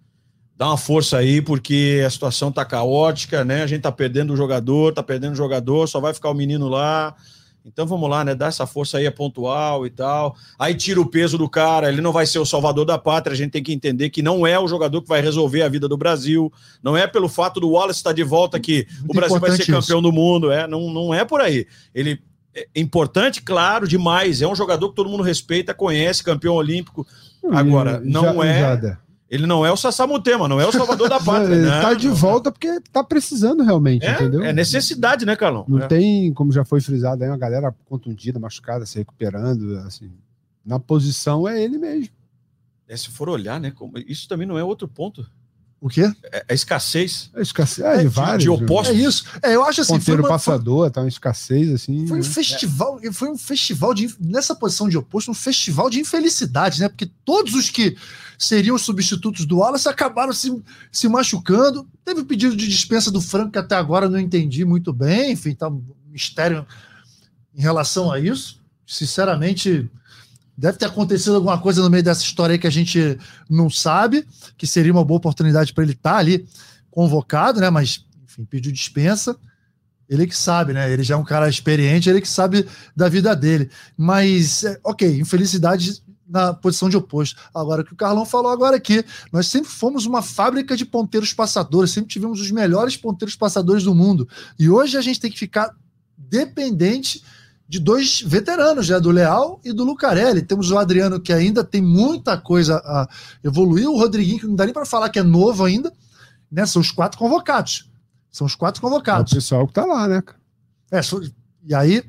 Dá uma força aí, porque a situação tá caótica, né? A gente tá perdendo o jogador, tá perdendo o jogador, só vai ficar o menino lá. Então vamos lá, né? Dá essa força aí, é pontual e tal. Aí tira o peso do cara, ele não vai ser o salvador da pátria. A gente tem que entender que não é o jogador que vai resolver a vida do Brasil. Não é pelo fato do Wallace estar de volta que Muito o Brasil vai ser campeão isso. do mundo. É, não, não é por aí. Ele é importante, claro, demais. É um jogador que todo mundo respeita, conhece, campeão olímpico. Agora, não já, é. Já ele não é o Sassamutema, não é o salvador da pátria. ele né? tá de volta porque tá precisando realmente, é, entendeu? É necessidade, né, Carlão? Não é. tem, como já foi frisado aí, uma galera contundida, machucada, se recuperando, assim. Na posição é ele mesmo. É, se for olhar, né? Isso também não é outro ponto. O quê? É, é escassez. É escassez é, de, vários. De opostos. É isso. É, eu acho assim. Ponteiro uma, passador, foi, tá uma escassez, assim. Foi um né? festival, foi um festival de. Nessa posição de oposto, um festival de infelicidade, né? Porque todos os que seriam os substitutos do Wallace acabaram se, se machucando. Teve o pedido de dispensa do Franco, que até agora não entendi muito bem. Enfim, tá um mistério em relação a isso. Sinceramente, Deve ter acontecido alguma coisa no meio dessa história aí que a gente não sabe, que seria uma boa oportunidade para ele estar tá ali convocado, né? Mas, enfim, pediu dispensa. Ele que sabe, né? Ele já é um cara experiente, ele que sabe da vida dele. Mas, é, ok, infelicidade na posição de oposto. Agora, o que o Carlão falou agora aqui, nós sempre fomos uma fábrica de ponteiros passadores, sempre tivemos os melhores ponteiros passadores do mundo. E hoje a gente tem que ficar dependente de dois veteranos, né, do Leal e do Lucarelli. Temos o Adriano, que ainda tem muita coisa a evoluir, o Rodriguinho, que não dá nem para falar que é novo ainda, né? São os quatro convocados. São os quatro convocados. É o pessoal que tá lá, né? É, e aí,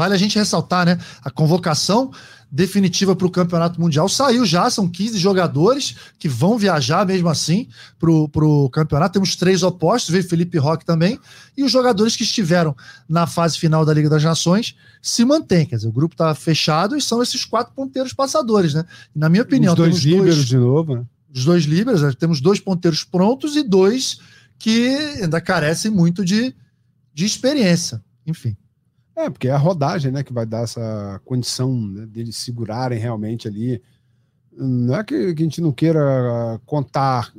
vale a gente ressaltar, né? A convocação definitiva para o Campeonato Mundial saiu já, são 15 jogadores que vão viajar mesmo assim para o campeonato. Temos três opostos, veio Felipe Roque também, e os jogadores que estiveram na fase final da Liga das Nações se mantêm. Quer dizer, o grupo está fechado e são esses quatro ponteiros passadores, né? E, na minha opinião, os dois líberos de novo, né? Os dois líberos, né? temos dois ponteiros prontos e dois que ainda carecem muito de, de experiência. Enfim. É, porque é a rodagem, né, que vai dar essa condição né, deles segurarem realmente ali. Não é que, que, a gente não queira contar,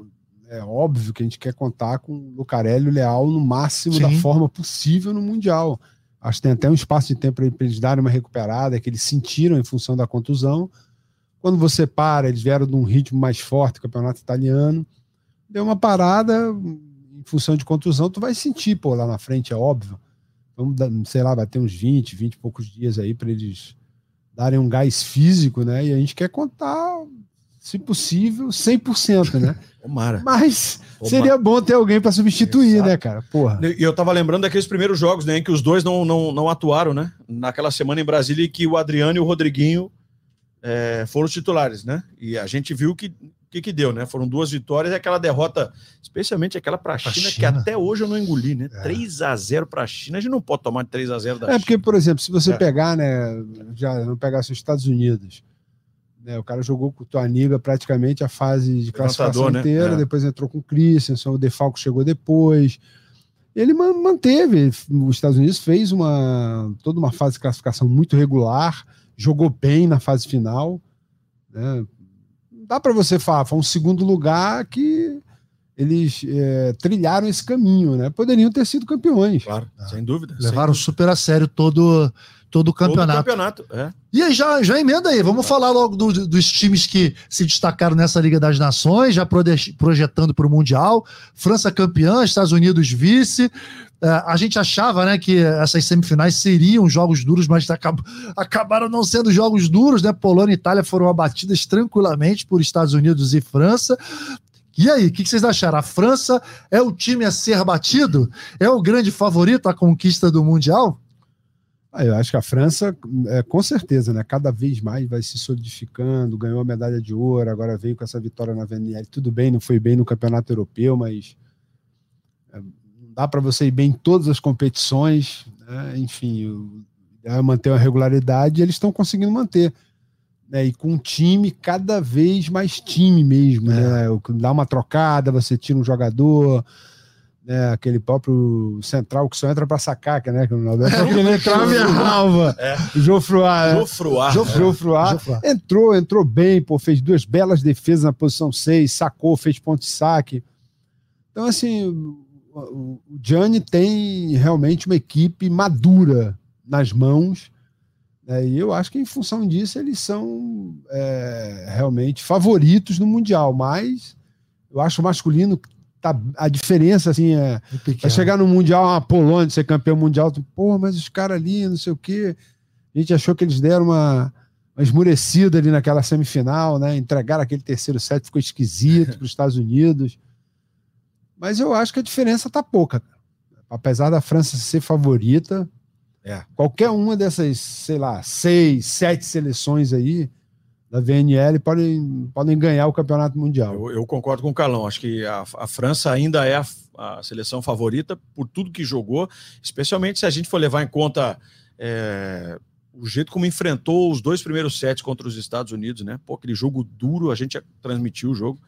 é óbvio que a gente quer contar com o Lucarelli o Leal no máximo Sim. da forma possível no Mundial. Acho que tem até um espaço de tempo para eles darem uma recuperada, que eles sentiram em função da contusão. Quando você para, eles vieram de um ritmo mais forte, campeonato italiano, deu uma parada, em função de contusão, tu vai sentir, pô, lá na frente, é óbvio vamos, sei lá, vai ter uns 20, 20 e poucos dias aí para eles darem um gás físico, né? E a gente quer contar, se possível, 100%, né? Omara. Mas seria bom ter alguém para substituir, Exato. né, cara? Porra. E eu tava lembrando daqueles primeiros jogos, né, em que os dois não, não, não atuaram, né? Naquela semana em Brasília que o Adriano e o Rodriguinho é, foram os titulares, né? E a gente viu que que, que deu, né? Foram duas vitórias e aquela derrota, especialmente aquela para a China, China, que até hoje eu não engoli, né? É. 3 a 0 para a China, a gente não pode tomar de 3 a 0 da é, China. É porque, por exemplo, se você é. pegar, né, já não pegasse os Estados Unidos, né, o cara jogou com o Tuaniga praticamente a fase de classificação né? inteira, é. depois entrou com o Christensen, o Defalco chegou depois. Ele manteve, os Estados Unidos fez uma toda uma fase de classificação muito regular, jogou bem na fase final, né? Dá para você foi um segundo lugar que eles é, trilharam esse caminho, né? Poderiam ter sido campeões. Claro, ah. sem dúvida. Levaram sem super a sério todo, todo o campeonato. Todo campeonato, é. E aí, já, já emenda aí, vamos falar logo do, dos times que se destacaram nessa Liga das Nações, já projetando para o Mundial. França campeã, Estados Unidos vice. É, a gente achava né, que essas semifinais seriam jogos duros, mas acab acabaram não sendo jogos duros, né? Polônia e Itália foram abatidas tranquilamente por Estados Unidos e França. E aí, o que, que, vocês acharam? A França é o time a ser batido? É o grande favorito à conquista do Mundial? Ah, eu acho que a França, é, com certeza, né? Cada vez mais vai se solidificando, ganhou a medalha de ouro, agora veio com essa vitória na VNL. Tudo bem, não foi bem no campeonato europeu, mas é, dá para você ir bem em todas as competições. Né? Enfim, é manter uma regularidade e eles estão conseguindo manter né, e com um time cada vez mais time mesmo, é. né? Dá uma trocada, você tira um jogador, né? Aquele próprio central que só entra para sacar, né? Que não é, porque ele entrava e. É. Jofruá. Jofruá. Jofruá. Entrou, entrou bem, pô, fez duas belas defesas na posição 6, sacou, fez ponto de saque. Então, assim, o, o Gianni tem realmente uma equipe madura nas mãos é, e eu acho que em função disso eles são é, realmente favoritos no Mundial, mas eu acho o masculino tá, a diferença assim é, é chegar no Mundial, a Polônia ser campeão mundial, pô, mas os caras ali, não sei o quê. A gente achou que eles deram uma, uma esmurecida ali naquela semifinal, né? Entregaram aquele terceiro set, ficou esquisito para os Estados Unidos. Mas eu acho que a diferença tá pouca. Apesar da França ser favorita, é. Qualquer uma dessas, sei lá, seis, sete seleções aí da VNL podem, podem ganhar o campeonato mundial. Eu, eu concordo com o Calão. Acho que a, a França ainda é a, a, seleção favorita por tudo que jogou, especialmente se a gente for levar em conta é, o jeito como enfrentou os dois primeiros sets contra os Estados Unidos, né? Pô, aquele jogo duro, a gente transmitiu o jogo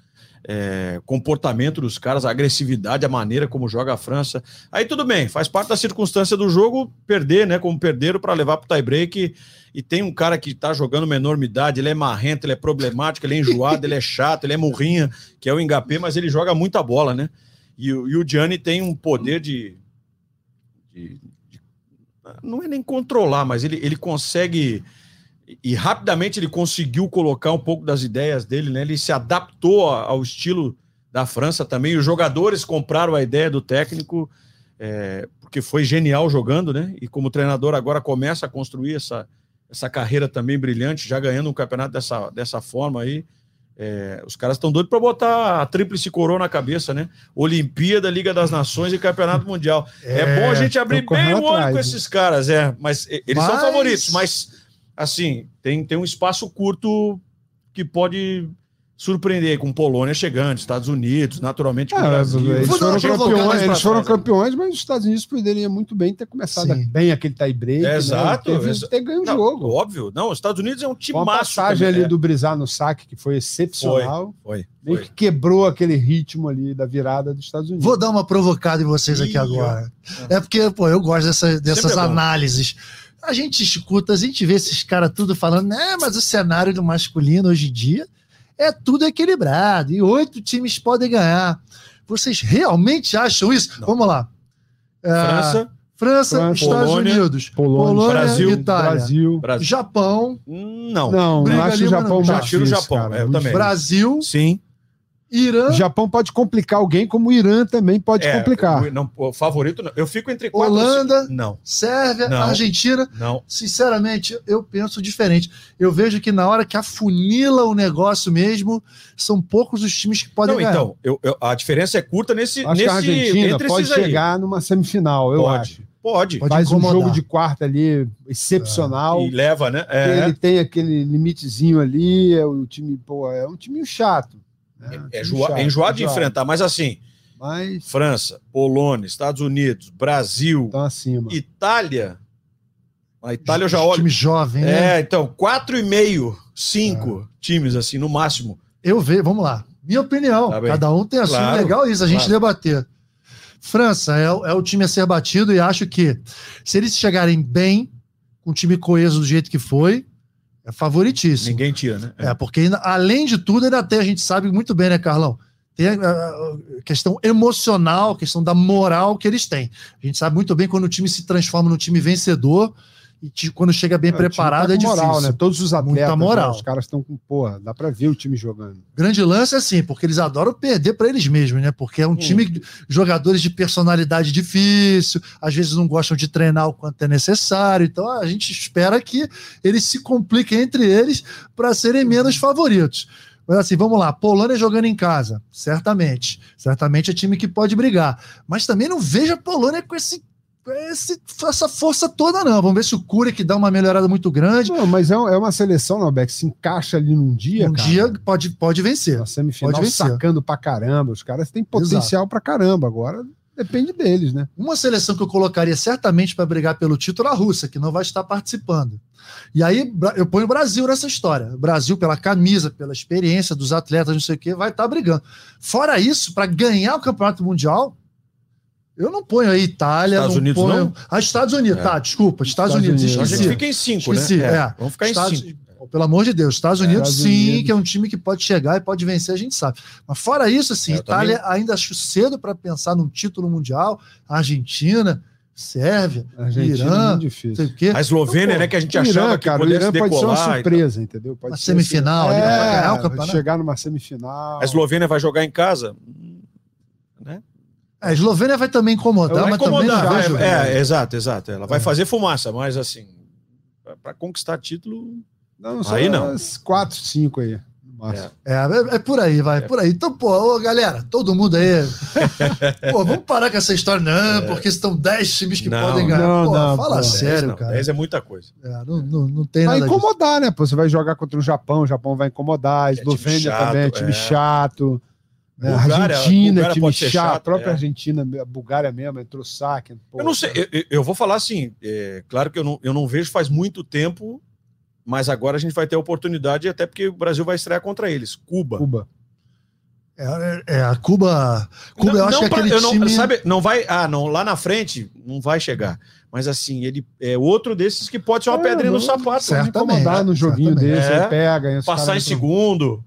é, comportamento dos caras, a agressividade, a maneira como joga a França. Aí tudo bem, faz parte da circunstância do jogo perder, né? Como perderam para levar para o tie-break. E tem um cara que está jogando uma enormidade, ele é marrento, ele é problemático, ele é enjoado, ele é chato, ele é murrinha, que é o Engapé, mas ele joga muita bola, né? E, e o Gianni tem um poder de, de, de, Não é nem controlar, mas ele, ele consegue e rapidamente ele conseguiu colocar um pouco das ideias dele, né? Ele se adaptou ao estilo da França também. Os jogadores compraram a ideia do técnico, é, porque foi genial jogando, né? E como treinador agora começa a construir essa, essa carreira também brilhante, já ganhando um campeonato dessa, dessa forma aí. É, os caras estão doidos para botar a tríplice coroa na cabeça, né? Olimpíada, Liga das Nações e Campeonato Mundial. É, é bom a gente abrir bem o olho atrás, com esses caras, é. Mas eles mas... são favoritos, mas assim, tem, tem um espaço curto que pode surpreender com Polônia chegando, Estados Unidos, naturalmente com é, Brasil. Eles foram, campeões, eles foram campeões, mas os Estados Unidos poderiam muito bem ter começado Sim. bem aquele tie-break. É, exato. Né? Ter, ter ganho o jogo. Óbvio. Não, os Estados Unidos é um time Uma passagem ali é. do Brizar no saque, que foi excepcional. Foi, foi. Meio foi. que quebrou aquele ritmo ali da virada dos Estados Unidos. Vou dar uma provocada em vocês aqui agora. É porque, pô, eu gosto dessa, dessas é análises a gente escuta, a gente vê esses caras tudo falando, né, mas o cenário do masculino hoje em dia é tudo equilibrado e oito times podem ganhar. Vocês realmente acham isso? Não. Vamos lá. É, França. França, França Estados Polônia, Unidos, Polônia, Polônia Brasil, Itália, Brasil, Japão. Não, não, não acho o Japão mais o Japão, cara, é, eu também. Brasil, sim. Irã. O Japão pode complicar alguém, como o Irã também pode é, complicar. não, o favorito, não. eu fico entre quatro. Holanda, não. Sérvia, não. Argentina. Não. Sinceramente, eu penso diferente. Eu vejo que na hora que afunila o negócio mesmo, são poucos os times que podem não, ganhar. Então, eu, eu, a diferença é curta nesse. Acho nesse que a Argentina pode chegar numa semifinal, eu pode. acho. Pode. Pode Faz incomodar. um jogo de quarta ali excepcional. É. E leva, né? É. Ele tem aquele limitezinho ali, é o time, pô, é um time chato. É, é, joa, é enjoado de enfrentar, mas assim, mas... França, Polônia, Estados Unidos, Brasil, tá. Itália. A Itália eu já olho. Time jovem, né? É, então, quatro e meio, cinco é. times, assim, no máximo. Eu vejo, vamos lá. Minha opinião. Tá cada um tem a claro, sua. Legal isso, a gente claro. debater. França é, é o time a ser batido e acho que se eles chegarem bem, com o time coeso do jeito que foi, é favoritíssimo. Ninguém tira, né? É, é porque além de tudo, ainda tem, a gente sabe muito bem, né, Carlão? tem a questão emocional, a questão da moral que eles têm. A gente sabe muito bem quando o time se transforma num time vencedor e quando chega bem é, preparado tá é difícil. Moral, né? Todos os atletas, Muita moral. Né? os caras estão com, porra, dá para ver o time jogando. Grande lance é assim, porque eles adoram perder para eles mesmos, né? Porque é um hum. time de jogadores de personalidade difícil, às vezes não gostam de treinar o quanto é necessário, então a gente espera que eles se compliquem entre eles para serem menos favoritos. Mas assim, vamos lá, Polônia jogando em casa, certamente. Certamente é time que pode brigar. Mas também não vejo a Polônia com esse, esse essa força toda, não. Vamos ver se o Cura que dá uma melhorada muito grande. Não, mas é, é uma seleção, não, Beck, se encaixa ali num dia. Um cara, dia pode, pode vencer. Na semifinal pode vencer. sacando pra caramba. Os caras têm potencial Exato. pra caramba. Agora depende deles, né? Uma seleção que eu colocaria certamente para brigar pelo título é a Rússia, que não vai estar participando. E aí eu ponho o Brasil nessa história. O Brasil, pela camisa, pela experiência dos atletas, não sei o quê, vai estar brigando. Fora isso, para ganhar o campeonato mundial, eu não ponho aí Itália. Estados não Unidos ponho... não? Ah, Estados Unidos, é. tá, desculpa. Estados, Estados Unidos. Unidos. A gente fica em cinco, esqueci. né? É. é. Vamos ficar Estados... em cinco. Pelo amor de Deus, Estados Unidos, Estados sim, Unidos. que é um time que pode chegar e pode vencer, a gente sabe. Mas fora isso, assim, é, Itália também... ainda acho cedo para pensar num título mundial. Argentina, Sérvia, Argentina Irã, é difícil. Sei o quê. A Eslovênia, então, né, que a gente achava Irã, que cara, pudesse decolar. Pode ser uma surpresa, entendeu? Pode uma semifinal, assim. ali, é, ganhar o campeonato. chegar numa semifinal. A Eslovênia vai jogar em casa, né? A Eslovênia vai também incomodar, vai mas incomodar, também não é, é, exato, exato. Ela vai é. fazer fumaça, mas assim, para conquistar título, não, aí não. Quatro, cinco aí. É. é. É, por aí, vai, é. por aí. Então, pô, ô, galera, todo mundo aí. pô, vamos parar com essa história, não, é. porque estão 10 times que não, podem ganhar. Não, pô, não, fala pô, sério, dez, cara. 10 é muita coisa. É, não, não, não tem vai nada. Vai incomodar, disso. né? Pô, você vai jogar contra o Japão, o Japão vai incomodar, a é Eslovênia chato, também é time chato. Né? Bulgária, Argentina, time chato, chato, a própria Argentina, a Bulgária mesmo, entrou saque. eu não sei, eu, eu, vou falar assim, claro que eu não, eu não vejo faz muito tempo mas agora a gente vai ter a oportunidade, até porque o Brasil vai estrear contra eles. Cuba. Cuba. É, é a Cuba. Cuba, não, eu acho que aquele não, time. Sabe, não vai. Ah, não, lá na frente não vai chegar. Mas assim, ele é outro desses que pode ser uma é, pedrinha no sapato. Certamente. Incomodar no joguinho certamente. desse, é, pega. Passar em segundo.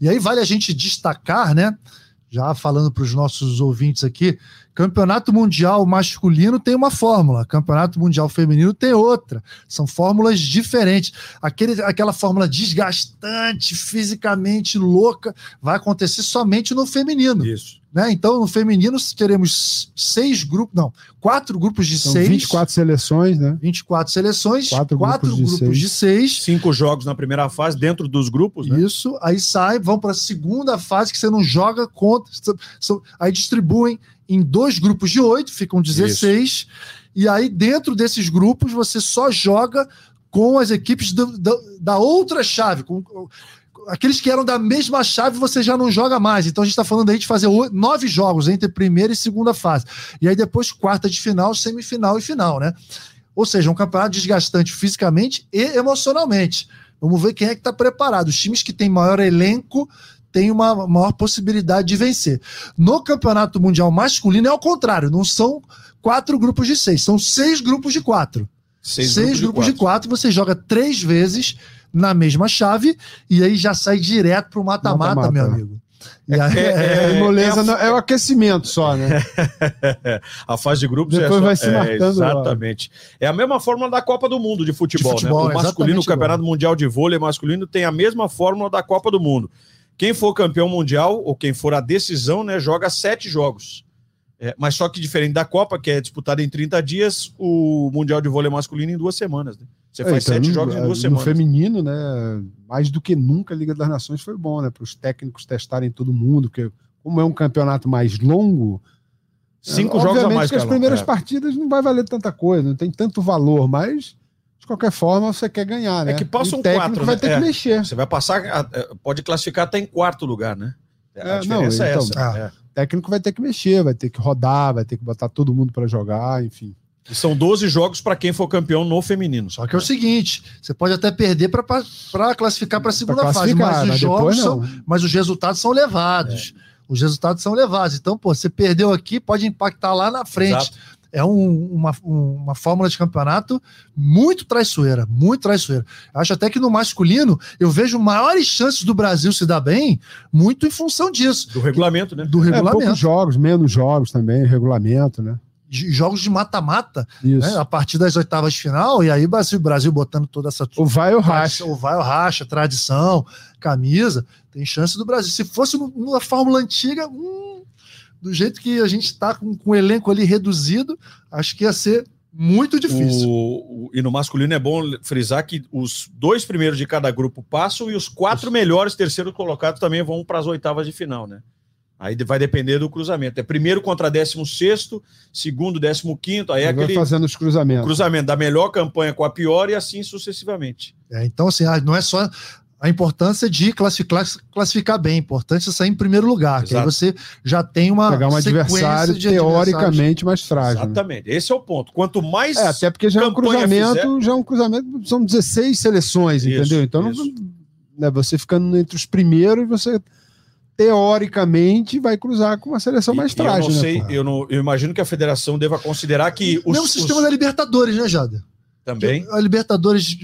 E aí vale a gente destacar, né? Já falando para os nossos ouvintes aqui, Campeonato Mundial masculino tem uma fórmula, Campeonato Mundial feminino tem outra. São fórmulas diferentes. Aquele, aquela fórmula desgastante, fisicamente louca, vai acontecer somente no feminino. Isso. Né? Então, no feminino, teremos seis grupos, não, quatro grupos de São seis. 24 seleções, né? 24 seleções, quatro, quatro grupos, de, grupos seis. de, seis. Cinco jogos na primeira fase, dentro dos grupos, né? Isso, aí sai, vão para a segunda fase, que você não joga contra. Aí distribuem em dois grupos de oito, ficam 16, Isso. e aí dentro desses grupos você só joga com as equipes do, do, da outra chave, com, aqueles que eram da mesma chave você já não joga mais. Então a gente está falando aí de fazer nove jogos entre primeira e segunda fase. E aí depois quarta de final, semifinal e final, né? Ou seja, um campeonato desgastante fisicamente e emocionalmente. Vamos ver quem é que está preparado. Os times que têm maior elenco tem uma maior possibilidade de vencer. No campeonato mundial masculino é ao contrário, não são quatro grupos de seis, são seis grupos de quatro. Seis, seis grupos, grupos de, quatro. de, quatro. você joga três vezes na mesma chave e aí já sai direto para o mata-mata, meu amigo. É, aí, é, é, é, moleza, é, é, o aquecimento só, né? a fase de grupos Depois vai se marcando. exatamente. É a mesma fórmula da Copa do Mundo de futebol, de futebol né? O masculino, o Campeonato igual. Mundial de Vôlei masculino tem a mesma fórmula da Copa do Mundo. Quem for campeão mundial, ou quem for a decisão, né, joga sete jogos. É, mas só que diferente da Copa, que é disputada em 30 dias, o Mundial de Vôlei masculino em duas semanas. Né? Você é, faz então, sete jogos em duas no semanas. No feminino, né? Mais do que nunca a Liga das Nações foi bom, né? Para os técnicos testarem todo mundo, porque como é um campeonato mais longo. Cinco é, jogos a mais. que as primeiras é. partidas não vai valer tanta coisa, não tem tanto valor, mas de qualquer forma, você quer ganhar, é né? É que passam quatro, vai né? ter é. que mexer. Você vai passar, é, pode classificar até em quarto lugar, né? A é, não, é então, essa. Ah, é. O técnico vai ter que mexer, vai ter que rodar, vai ter que botar todo mundo para jogar, enfim. E são 12 jogos para quem for campeão no feminino. Só que é o seguinte: você pode até perder para classificar para a segunda fase, mas os jogos são, mas os resultados são levados. Os resultados são levados. Então, pô, você perdeu aqui, pode impactar lá na frente. Exato é um, uma, uma fórmula de campeonato muito traiçoeira, muito traiçoeira. Acho até que no masculino eu vejo maiores chances do Brasil se dar bem, muito em função disso. Do regulamento, né? Do É, regulamento. poucos jogos, menos jogos também, regulamento, né? De- jogos de mata-mata, né, a partir das oitavas de final, e aí Brasil, Brasil botando toda essa O vai ou racha. tradição, o vai ou racha, tradição, camisa, tem chance do Brasil. Se fosse numa fórmula antiga, hum, do jeito que a gente está com, com o elenco ali reduzido, acho que ia ser muito difícil. O- o- e no masculino é bom frisar que os dois primeiros de cada grupo passam e os quatro melhores terceiros colocados também vão para as oitavas de final, né? Aí vai depender do cruzamento. É primeiro contra décimo sexto, segundo, décimo quinto, aí é Vai aquele fazendo os cruzamentos. cruzamento da melhor campanha com a pior e assim sucessivamente. É, então, assim, ah, não é só a importância de classificar, classificar bem, a importância de sair em primeiro lugar, que aí Exato. você já tem uma Pegar um adversário teoricamente mais frágil. né? Exatamente. Esse é o ponto. Quanto mais É, até porque já é um cruzamento, já é um cruzamento, são 16 seleções, Isso, entendeu? Então, não- isso. né, você ficando entre os primeiros, você teoricamente vai cruzar com uma seleção mais E- e eu frágil, não né, sei, pô? eu, não, eu imagino que a federação deva considerar que os, Mesmo os- sistema da Libertadores, né, Jada? também A Libertadores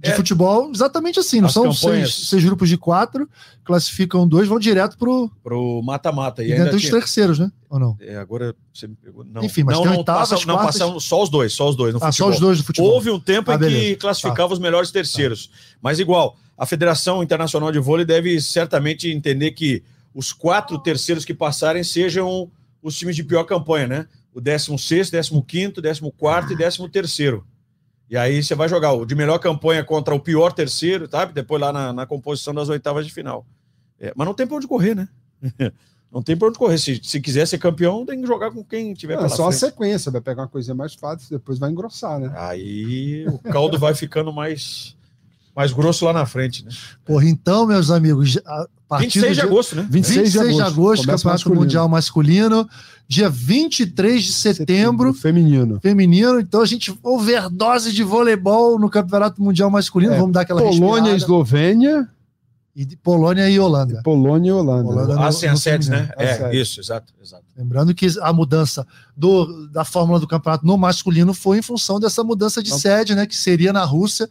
de, É. futebol, exatamente assim. Não As são campanhas. seis, seis grupos de quatro, classificam dois, vão direto pro pro mata-mata e ainda dos tinha, terceiros, né? Ou não? é, agora você me pegou. Não, Enfim, mas não, não, oitavas, passa, não quartas- passaram só os dois, só os dois no Ah, só futebol. os dois do futebol. Houve um tempo Ah, em que beleza. classificava os melhores terceiros. Mas igual, a Federação Internacional de Vôlei deve certamente entender que os quatro terceiros que passarem sejam os times de pior campanha, né? O 16, 15, 14 e 13. E aí você vai jogar o de melhor campanha contra o pior terceiro, tá? Depois lá na, na composição das oitavas de final. É, mas não tem pra onde correr, né? Não tem pra onde correr. Se, se quiser ser campeão, tem que jogar com quem tiver Não, é só a frente. sequência, vai pegar uma coisa mais fácil, depois vai engrossar, né? Aí o caldo vai ficando mais, mais grosso lá na frente, né? Porra, então, meus amigos, a partir 26 do de agosto, né? 26 de agosto, começa Campeonato masculino. Mundial Masculino, dia 23 de setembro, feminino. feminino. Então a gente overdose de voleibol no Campeonato Mundial Masculino. É, Vamos dar aquela Polônia, respirada. Eslovênia, E de Polônia e Holanda. Polônia e Holanda. Holanda. né? Ah, no- sim, no as sedes, né? É, sedes. isso, exato, exato. Lembrando que a mudança do, da fórmula do campeonato no masculino foi em função dessa mudança de Não. sede, né? Que seria na Rússia.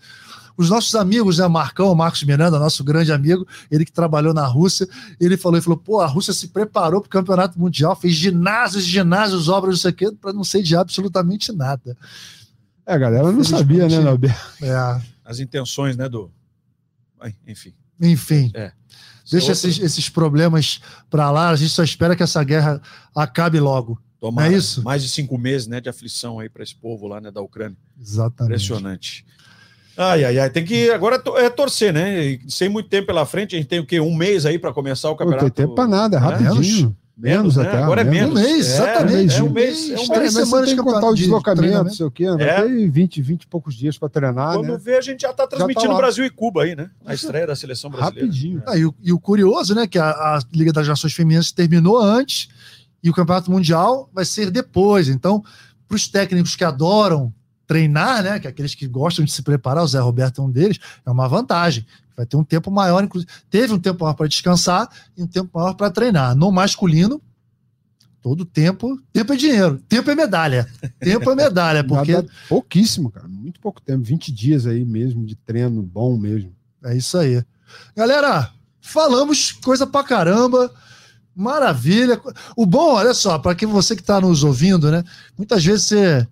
Os nossos amigos, né? Marcão, Marcos Miranda, nosso grande amigo, ele que trabalhou na Rússia, ele falou, ele falou, pô, a Rússia se preparou para o campeonato mundial, fez ginásios, ginásios, obras, não sei o quê, para não ser de absolutamente nada. É, a galera não sabia, né, Norberto? É, As intenções, né, do... Enfim. enfim. É. Deixa Outra- esses, esses problemas para lá, a gente só espera que essa guerra acabe logo. Tomara, é isso? Mais de cinco meses, né, de aflição aí para esse povo lá, né, da Ucrânia. Exatamente. Impressionante. Ai, ai, ai. Tem que agora to- é torcer, né? E sem muito tempo pela frente, a gente tem o quê? Um mês aí para começar o Não campeonato. tem tempo pra nada, é né? rapidinho. Menos, né? até. Agora é menos. Um mês, É, exatamente. É, um mês. É um Três mês. É, mas semanas tem de que contar o deslocamento, não sei o quê. Vai É. ter 20, 20 e poucos dias pra treinar, Quando né? vê, a gente já está transmitindo lá. Brasil e Cuba aí, né? A estreia da seleção brasileira. Rapidinho. Ah, e, o, e o curioso, né, que a, a Liga das Nações Femininas terminou antes e o Campeonato Mundial vai ser depois. Então, para os técnicos que adoram treinar, né, que é aqueles que gostam de se preparar, o Zé Roberto é um deles, é uma vantagem. Vai ter um tempo maior, inclusive. Teve um tempo maior para descansar e um tempo maior para treinar. No masculino, todo tempo. Tempo é dinheiro, tempo é medalha. Tempo é medalha, porque Nada- pouquíssimo, cara. Muito pouco tempo. 20 dias aí mesmo de treino bom mesmo. É isso aí. Galera, falamos coisa pra caramba. Maravilha. O bom, olha só, para que você que está nos ouvindo, né? Muitas vezes você,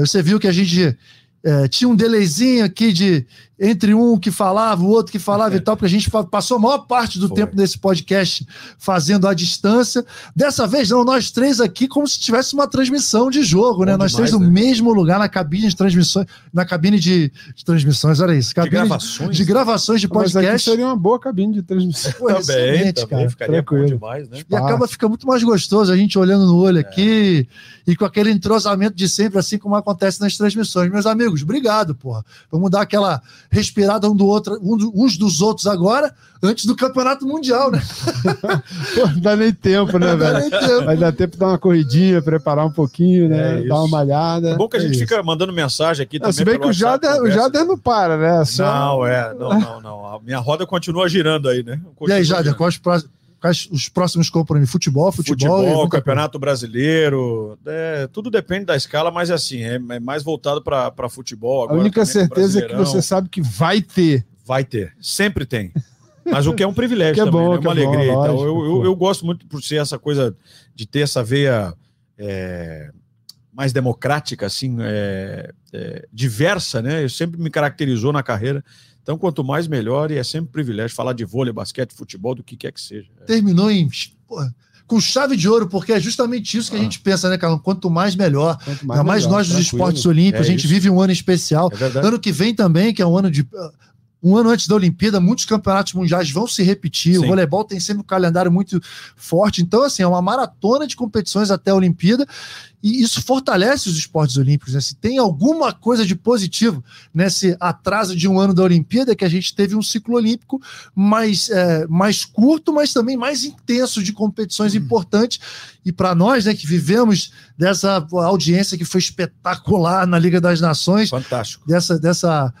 você viu que a gente é, tinha um delayzinho aqui de entre um que falava, o outro que falava e tal, porque a gente passou a maior parte do Foi. tempo desse podcast fazendo à distância. Dessa vez, não, nós três aqui, como se tivesse uma transmissão de jogo, né? Bom Nós demais, três no né? mesmo lugar, na cabine de transmissões, na cabine de, de transmissões, olha isso, De cabine de, gravações. de gravações de Mas aqui podcast. seria uma boa cabine de transmissão. Pô, também, também cara. ficaria bom Tranquilo. demais, né? E acaba ficando muito mais gostoso a gente olhando no É. olho aqui e com aquele entrosamento de sempre, assim como acontece nas transmissões. Meus amigos, obrigado, porra. Vamos dar aquela respirada um do outro, um do- uns dos outros agora, antes do campeonato mundial, né? Pô, não dá nem tempo, né, Não dá velho? nem tempo. Vai dar tempo de dar uma corridinha, preparar um pouquinho, É né? isso. dar uma malhada. É bom que a É gente isso. fica mandando mensagem aqui Não, também. se bem que o Jader, o. Jader não para, né? Só- Não, é, não, não, não. A minha roda continua girando aí, né? E aí, Continua Jader, quais, pró- quais os próximos compromissos? Futebol, futebol. Futebol, Campeonato Brasileiro. É, tudo depende da escala, mas assim, é, é mais voltado para futebol. Agora, a única certeza é que você sabe que vai ter. Vai ter. Sempre tem. Mas o que é um privilégio que é também, bom, né? é uma alegria. Bom, então, eu, eu, eu, gosto muito por ser essa coisa de ter essa veia é, mais democrática, assim, é, é, diversa, né? Eu sempre me caracterizou na carreira. Então, quanto mais melhor, e é sempre um privilégio falar de vôlei, basquete, futebol, do que quer que seja. Terminou em. Porra com chave de ouro, porque é justamente isso que a ah. gente pensa, né, Carlão? Quanto mais melhor. Quanto mais, Ainda mais melhor, nós dos esportes olímpicos, é a gente isso. vive um ano especial. É ano que vem também, que é um ano de um ano antes da Olimpíada, muitos campeonatos mundiais vão se repetir. Sim. O voleibol tem sempre um calendário muito forte. Então, assim, é uma maratona de competições até a Olimpíada. E isso fortalece os esportes olímpicos. Né? Se tem alguma coisa de positivo nesse atraso de um ano da Olimpíada, é que a gente teve um ciclo olímpico mais, é, mais curto, mas também mais intenso de competições hum. importantes. E para nós, né, que vivemos dessa audiência que foi espetacular na Liga das Nações. Fantástico. Dessa. dessa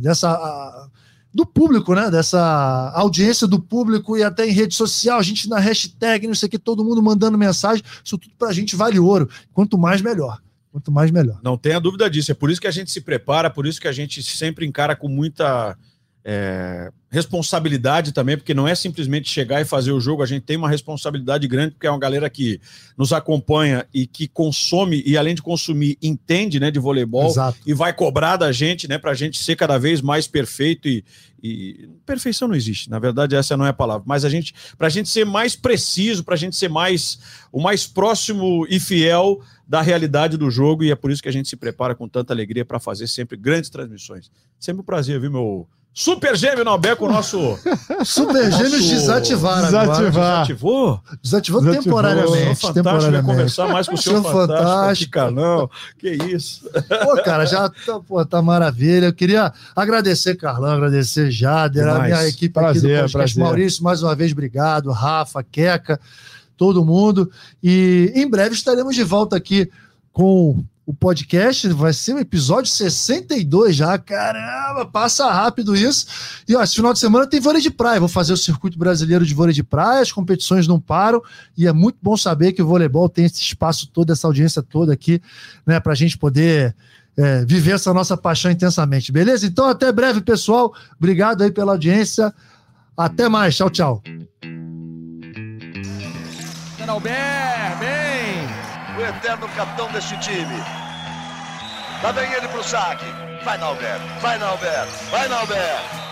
dessa do público, né? Dessa audiência do público e até em rede social, a gente na hashtag, não sei o que, todo mundo mandando mensagem, isso tudo pra gente vale ouro. Quanto mais, melhor. Quanto mais, melhor. Não tenha dúvida disso. É por isso que a gente se prepara, por isso que a gente sempre encara com muita é, responsabilidade também, porque não é simplesmente chegar e fazer o jogo, a gente tem uma responsabilidade grande, porque é uma galera que nos acompanha e que consome, e além de consumir, entende né, de voleibol Exato. e vai cobrar da gente, né, para a gente ser cada vez mais perfeito e, e, perfeição não existe, na verdade essa não é a palavra, mas a gente, para a gente ser mais preciso, para a gente ser mais o mais próximo e fiel da realidade do jogo, e é por isso que a gente se prepara com tanta alegria para fazer sempre grandes transmissões. Sempre um prazer, viu, meu Super Gêmeo Nobé com o nosso. Super Gêmeos nosso... desativaram Desativar. Desativou? Desativou, Desativou temporariamente. Sou temporariamente. conversar mais com o seu fantástico. fantástico. Aqui, não. Que isso. Pô, cara, já tá, pô, tá maravilha. Eu queria agradecer, Carlão, agradecer Jader, a minha equipe prazer, aqui do podcast. Prazer. Maurício, mais uma vez, obrigado. Rafa, Queca, todo mundo. E em breve estaremos de volta aqui com o podcast, vai ser o episódio 62 já. Caramba, passa rápido isso. E ó, esse final de semana tem vôlei de praia. Vou fazer o circuito brasileiro de vôlei de praia, as competições não param. E é muito bom saber que o voleibol tem esse espaço todo, essa audiência toda aqui, né, para a gente poder. É, viver essa nossa paixão intensamente, beleza? Então, até breve, pessoal. Obrigado aí pela audiência. Até mais. Tchau, tchau. Albert, bem! Eterno capitão deste time. Lá vem ele pro saque. Vai, Nalberto. Vai, Nalberto. Vai, Nalberto.